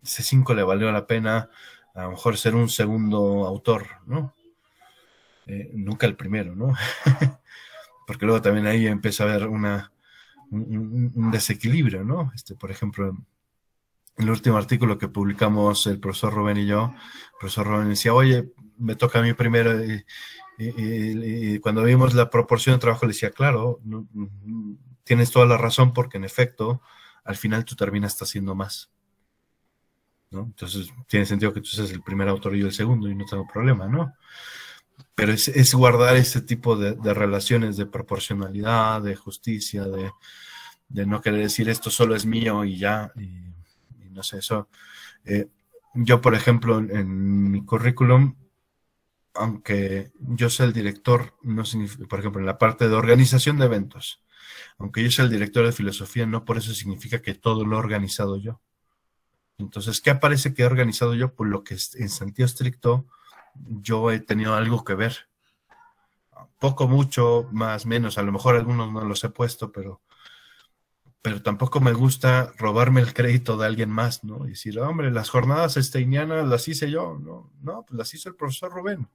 Ese 5 le valió la pena a lo mejor ser un segundo autor, ¿no? Eh, nunca el primero, ¿no? porque luego también ahí empieza a haber una, un, desequilibrio, ¿no? Este, por ejemplo, el último artículo que publicamos el profesor Rubén y yo, el profesor Rubén decía, oye, me toca a mí primero, y, cuando vimos la proporción de trabajo le decía, claro, tienes toda la razón porque en efecto, al final tú terminas haciendo más. ¿no? Entonces, tiene sentido que tú seas el primer autor y yo el segundo y no tengo problema, ¿no? pero es, guardar ese tipo de, relaciones de proporcionalidad, de justicia, de, no querer decir esto solo es mío y ya, y, no sé, eso. Eh, yo, por ejemplo, en, mi currículum, aunque yo sea el director, no significa, por ejemplo, en la parte de organización de eventos, aunque yo sea el director de filosofía, no por eso significa que todo lo he organizado yo. Entonces, ¿qué aparece que he organizado yo? Por lo que en sentido estricto yo he tenido algo que ver. Poco, mucho, más, menos. A lo mejor algunos no los he puesto, pero, pero tampoco me gusta robarme el crédito de alguien más, ¿no? Y decir, hombre, las jornadas esteinianas las hice yo, ¿no? No, pues las hizo el profesor Rubén.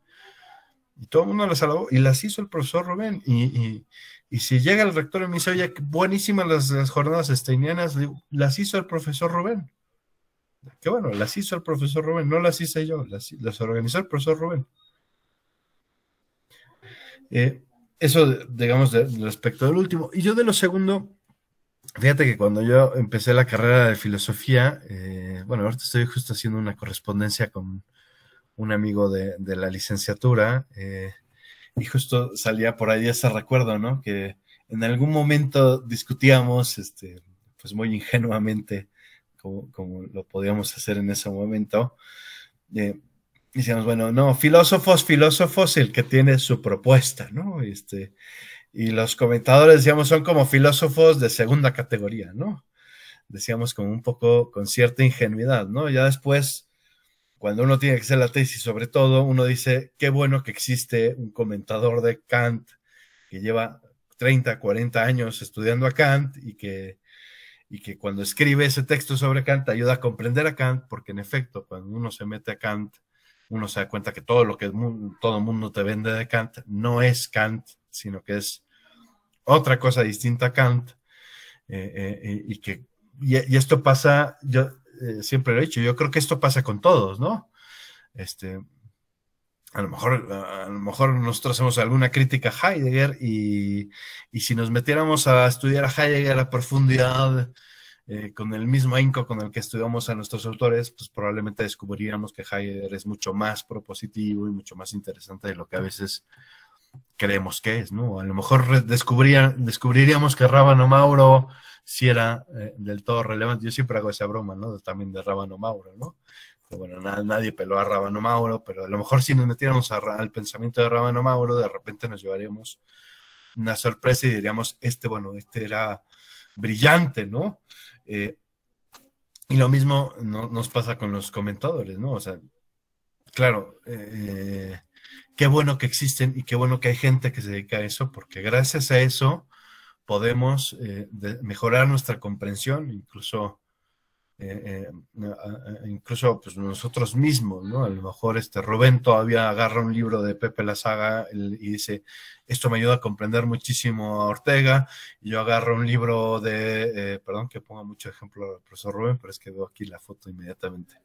Y todo el mundo las alabó y las hizo el profesor Rubén. Y, si llega el rector y me dice, oye, buenísimas las, jornadas esteinianas, las hizo el profesor Rubén que bueno, las hizo el profesor Rubén, no las hice yo, las, organizó el profesor Rubén. Eh, eso, digamos, respecto del último. Y yo de lo segundo, fíjate que cuando yo empecé la carrera de filosofía, eh, bueno, ahorita estoy justo haciendo una correspondencia con un amigo de, la licenciatura, eh, y justo salía por ahí ese recuerdo, ¿no? Que en algún momento discutíamos, este, pues muy ingenuamente, como, lo podíamos hacer en ese momento. Eh, decíamos, bueno, no, filósofos, filósofos, el que tiene su propuesta, ¿no? Este, y los comentadores, decíamos, son como filósofos de segunda categoría, ¿no? Decíamos como un poco con cierta ingenuidad, ¿no? Ya después, cuando uno tiene que hacer la tesis, sobre todo, uno dice, qué bueno que existe un comentador de Kant que lleva 30, 40 años estudiando a Kant y que y que cuando escribe ese texto sobre Kant ayuda a comprender a Kant, porque en efecto, cuando uno se mete a Kant, uno se da cuenta que todo lo que todo el mundo te vende de Kant no es Kant, sino que es otra cosa distinta a Kant, eh, eh, y que y, esto pasa, yo eh, siempre lo he dicho, yo creo que esto pasa con todos, ¿no? Este, a lo mejor, a lo mejor nosotros hacemos alguna crítica a Heidegger y, si nos metiéramos a estudiar a Heidegger a profundidad, con el mismo ahínco con el que estudiamos a nuestros autores, pues probablemente descubriríamos que Heidegger es mucho más propositivo y mucho más interesante de lo que a veces creemos que es, ¿no? A lo mejor descubriríamos que Rábano Mauro sí era eh, del todo relevante. Yo siempre hago esa broma, ¿no? También de Rábano Mauro, ¿no? bueno, nadie peló a Rábano Mauro, pero a lo mejor si nos metiéramos al pensamiento de Rábano Mauro, de repente nos llevaríamos una sorpresa y diríamos, este, bueno, este era brillante, ¿no? Eh, y lo mismo nos pasa con los comentadores, ¿no? O sea, claro, eh, qué bueno que existen y qué bueno que hay gente que se dedica a eso, porque gracias a eso podemos eh, mejorar nuestra comprensión, incluso eh, eh, incluso pues nosotros mismos, ¿no? A lo mejor este Rubén todavía agarra un libro de Pepe La Saga y dice, esto me ayuda a comprender muchísimo a Ortega, y yo agarro un libro de, perdón que ponga mucho ejemplo al profesor Rubén, pero es que veo aquí la foto inmediatamente.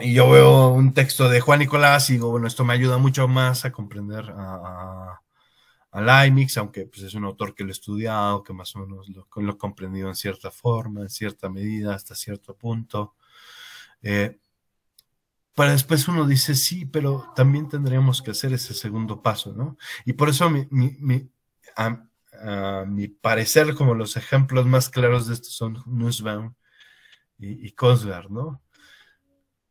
Y yo veo un texto de Juan Nicolás y digo, bueno, esto me ayuda mucho más a comprender a a aunque pues, es un autor que lo he estudiado, que más o menos lo, lo he comprendido en cierta forma, en cierta medida, hasta cierto punto. Eh, para después uno dice, sí, pero también tendríamos que hacer ese segundo paso, ¿no? Y por eso mi, mi, a, mi parecer, como los ejemplos más claros de esto son Nussbaum y, y Kosgar, ¿no?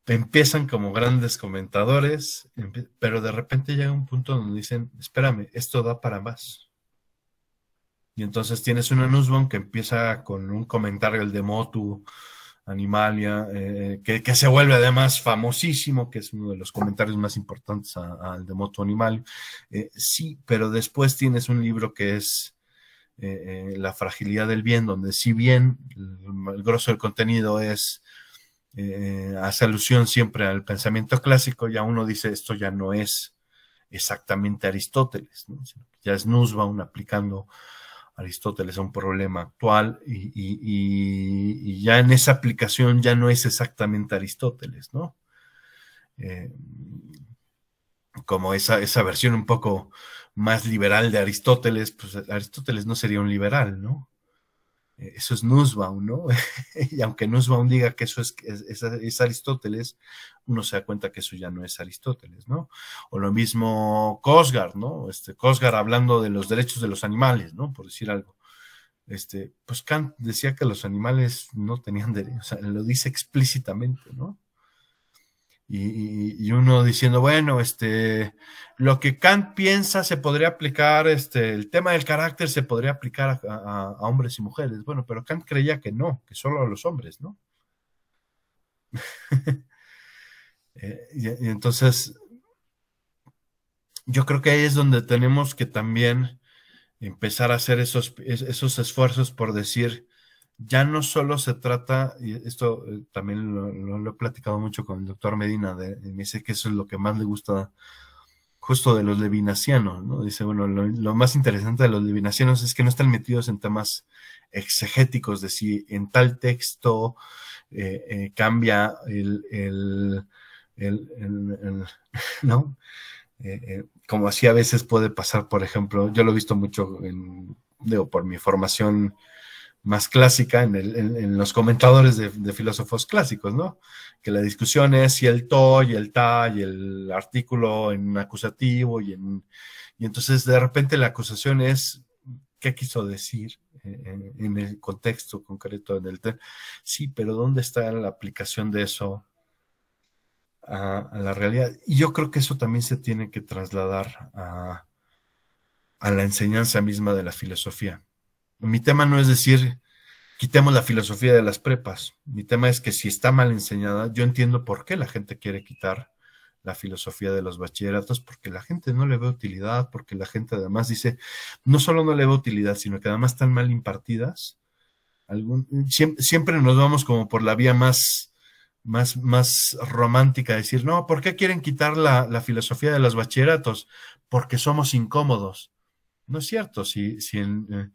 Empiezan como grandes comentadores, pero de repente llega un punto donde dicen, espérame, esto da para más. Y entonces tienes una Nussbaum que empieza con un comentario, el de Motu, Animalia, eh, que, se vuelve además famosísimo, que es uno de los comentarios más importantes al de Motu Animal. Eh, sí, pero después tienes un libro que es eh, La fragilidad del bien, donde si bien el, el grosso del contenido es eh, hace alusión siempre al pensamiento clásico, ya uno dice esto ya no es exactamente Aristóteles, ya es Nussbaum aplicando Aristóteles a un problema actual y, ya en esa aplicación ya no es exactamente Aristóteles, ¿no? Eh, como esa, esa versión un poco más liberal de Aristóteles, pues Aristóteles no sería un liberal, ¿no? Eso es Nussbaum, ¿no? y aunque Nussbaum diga que eso es, es, Aristóteles, uno se da cuenta que eso ya no es Aristóteles, ¿no? O lo mismo Kosgar, ¿no? Este, Kosgar hablando de los derechos de los animales, ¿no? Por decir algo. Este, pues Kant decía que los animales no tenían derechos, o sea, lo dice explícitamente, ¿no? Y, uno diciendo, bueno, este, lo que Kant piensa se podría aplicar, este, el tema del carácter se podría aplicar a, hombres y mujeres. Bueno, pero Kant creía que no, que solo a los hombres, ¿no? Eh, y, entonces, yo creo que ahí es donde tenemos que también empezar a hacer esos, esos esfuerzos por decir, ya no solo se trata, y esto eh, también lo, he platicado mucho con el doctor Medina, de, me dice que eso es lo que más le gusta justo de los levinacianos, ¿no? Dice, bueno, lo, más interesante de los levinacianos es que no están metidos en temas exegéticos de si en tal texto eh, eh, cambia el, el, el, ¿no? como así a veces puede pasar, por ejemplo, yo lo he visto mucho en, digo, por mi formación más clásica en, el, en, los comentadores de, filósofos clásicos, ¿no? Que la discusión es si el to y el ta y el artículo en acusativo y en... Y entonces de repente la acusación es qué quiso decir eh, en, el contexto concreto del Sí, pero ¿dónde está la aplicación de eso a, a, la realidad? Y yo creo que eso también se tiene que trasladar a, a la enseñanza misma de la filosofía mi tema no es decir, quitemos la filosofía de las prepas. Mi tema es que si está mal enseñada, yo entiendo por qué la gente quiere quitar la filosofía de los bachilleratos, porque la gente no le ve utilidad, porque la gente además dice, no solo no le ve utilidad, sino que además están mal impartidas. siempre, nos vamos como por la vía más, más, más romántica, decir, no, ¿por qué quieren quitar la, filosofía de los bachilleratos? Porque somos incómodos. No es cierto, si, si en, eh,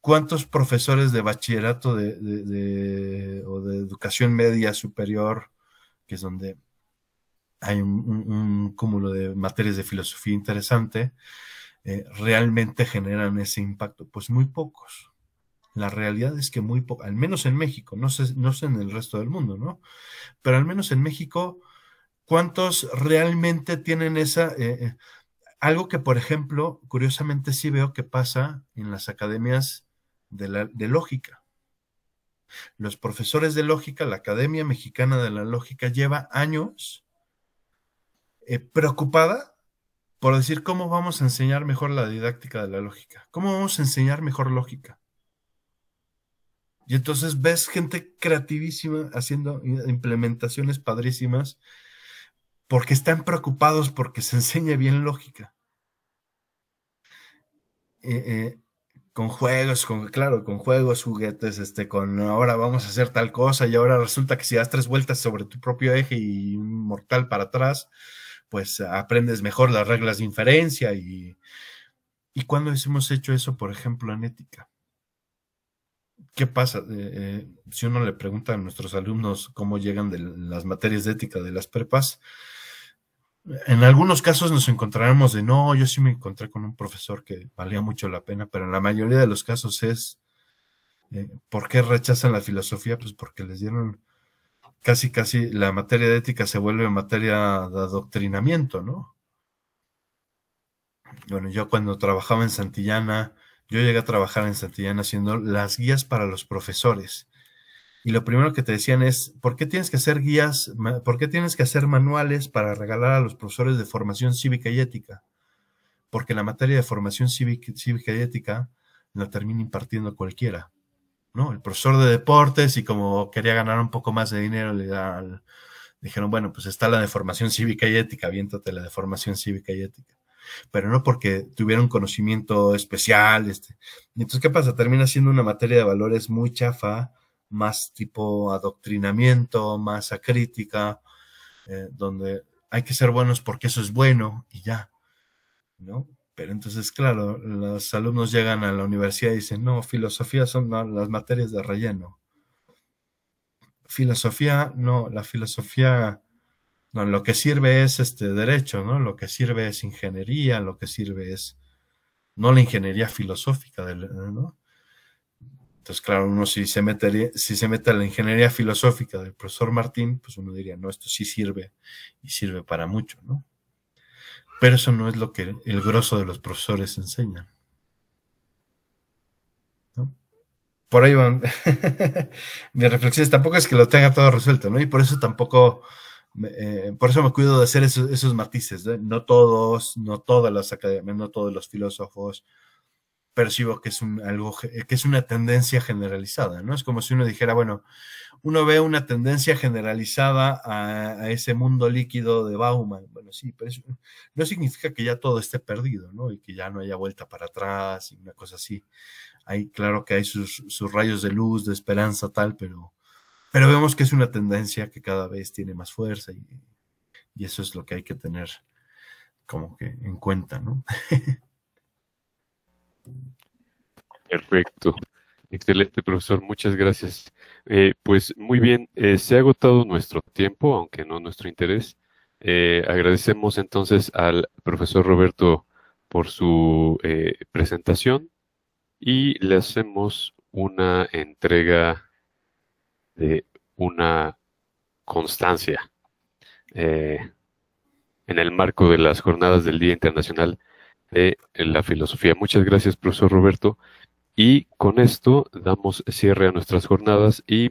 ¿Cuántos profesores de bachillerato de, o de educación media superior, que es donde hay un, cúmulo de materias de filosofía interesante, eh, realmente generan ese impacto? Pues muy pocos. La realidad es que muy pocos, al menos en México, no sé, no sé en el resto del mundo, ¿no? Pero al menos en México, ¿cuántos realmente tienen esa... Eh, eh, algo que, por ejemplo, curiosamente sí veo que pasa en las academias de, lógica. Los profesores de lógica, la Academia Mexicana de la Lógica lleva años eh, preocupada por decir cómo vamos a enseñar mejor la didáctica de la lógica, cómo vamos a enseñar mejor lógica. Y entonces ves gente creativísima haciendo implementaciones padrísimas porque están preocupados porque se enseñe bien lógica. Eh, eh, con juegos, con, claro, con juegos, juguetes, este, con ahora vamos a hacer tal cosa y ahora resulta que si das tres vueltas sobre tu propio eje y un mortal para atrás, pues aprendes mejor las reglas de inferencia y, y cuando hemos hecho eso, por ejemplo, en ética. ¿Qué pasa? Eh, eh, si uno le pregunta a nuestros alumnos cómo llegan de las materias de ética de las prepas, en algunos casos nos encontraremos de no, yo sí me encontré con un profesor que valía mucho la pena, pero en la mayoría de los casos es eh, ¿por qué rechazan la filosofía? Pues porque les dieron casi casi la materia de ética se vuelve materia de adoctrinamiento, ¿no? Bueno, yo cuando trabajaba en Santillana, yo llegué a trabajar en Santillana haciendo las guías para los profesores y lo primero que te decían es, ¿por qué tienes que hacer guías, por qué tienes que hacer manuales para regalar a los profesores de formación cívica y ética? Porque la materia de formación cívica, y ética la termina impartiendo cualquiera, ¿no? El profesor de deportes y como quería ganar un poco más de dinero, le dijeron, bueno, pues está la de formación cívica y ética, viéntate la de formación cívica y ética pero no porque tuviera un conocimiento especial. Este. Entonces, ¿qué pasa? Termina siendo una materia de valores muy chafa, más tipo adoctrinamiento, más acrítica, eh, donde hay que ser buenos porque eso es bueno y ya, ¿no? Pero entonces, claro, los alumnos llegan a la universidad y dicen, no, filosofía son las materias de relleno. Filosofía, no, la filosofía, no, lo que sirve es este derecho, ¿no? Lo que sirve es ingeniería, lo que sirve es, no la ingeniería filosófica, ¿no? Entonces, claro, uno si se, si se mete a la ingeniería filosófica del profesor Martín, pues uno diría, no, esto sí sirve y sirve para mucho, ¿no? Pero eso no es lo que el grosso de los profesores enseñan. ¿no? Por ahí van mis reflexiones. Tampoco es que lo tenga todo resuelto, ¿no? Y por eso tampoco, eh, por eso me cuido de hacer esos, esos matices, ¿no? No todos, no todas las academias, no todos los filósofos, percibo que es algo que es una tendencia generalizada, ¿no? Es como si uno dijera, bueno, uno ve una tendencia generalizada a, ese mundo líquido de Bauman. Bueno, sí, pero no significa que ya todo esté perdido, ¿no? Y que ya no haya vuelta para atrás y una cosa así. Hay, claro que hay sus, rayos de luz, de esperanza, tal, pero, pero vemos que es una tendencia que cada vez tiene más fuerza y eso es lo que hay que tener como que en cuenta, ¿no?
Perfecto. Excelente, profesor. Muchas gracias. Eh, pues muy bien, eh, se ha agotado nuestro tiempo, aunque no nuestro interés. Eh, agradecemos entonces al profesor Roberto por su presentación y le hacemos una entrega de una constancia en el marco de las jornadas del Día Internacional de la filosofía. Muchas gracias, profesor Roberto. Y con esto damos cierre a nuestras jornadas y